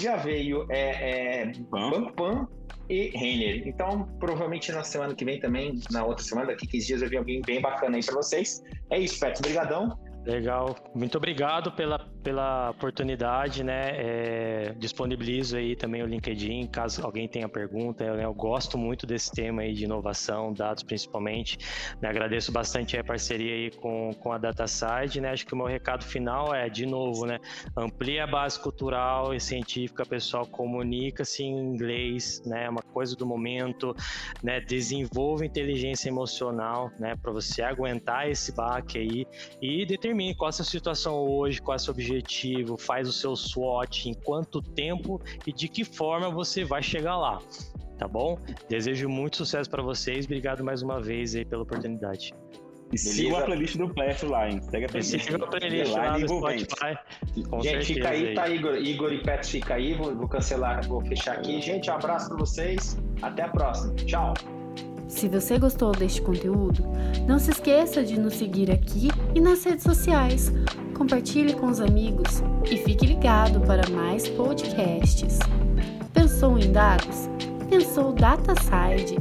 já veio é, é, Banco Pan e Renner. Então, provavelmente na semana que vem também, na outra semana, daqui 15 dias, eu vi alguém bem bacana aí para vocês. É isso, Pet. Obrigadão. Legal. Muito obrigado pela, pela oportunidade, né? É, disponibilizo aí também o LinkedIn, caso alguém tenha pergunta. Eu, né, eu, gosto muito desse tema aí de inovação, dados principalmente. Né, agradeço bastante a parceria aí com, com a DataSide, né? Acho que o meu recado final é, de novo, né? Amplie a base cultural e científica, pessoal, comunica-se em inglês, né? É uma coisa do momento, né? Desenvolva inteligência emocional, né? Para você aguentar esse baque aí e determine qual é a sua situação hoje, qual é o seu objetivo, faz o seu SWOT, em quanto tempo e de que forma você vai chegar lá. Tá bom? Desejo muito sucesso para vocês. Obrigado mais uma vez aí pela oportunidade. E siga a playlist do hein? Segue a playlist. Siga a playlist lá, lá no Spotify. Com gente, certeza, fica aí, aí, tá Igor, Igor e Petro fica aí. Vou, vou cancelar, vou fechar aqui. Gente, um abraço pra vocês. Até a próxima. Tchau. Se você gostou deste conteúdo, não se esqueça de nos seguir aqui e nas redes sociais. Compartilhe com os amigos e fique ligado para mais podcasts. Pensou em dados? Pensou DataSide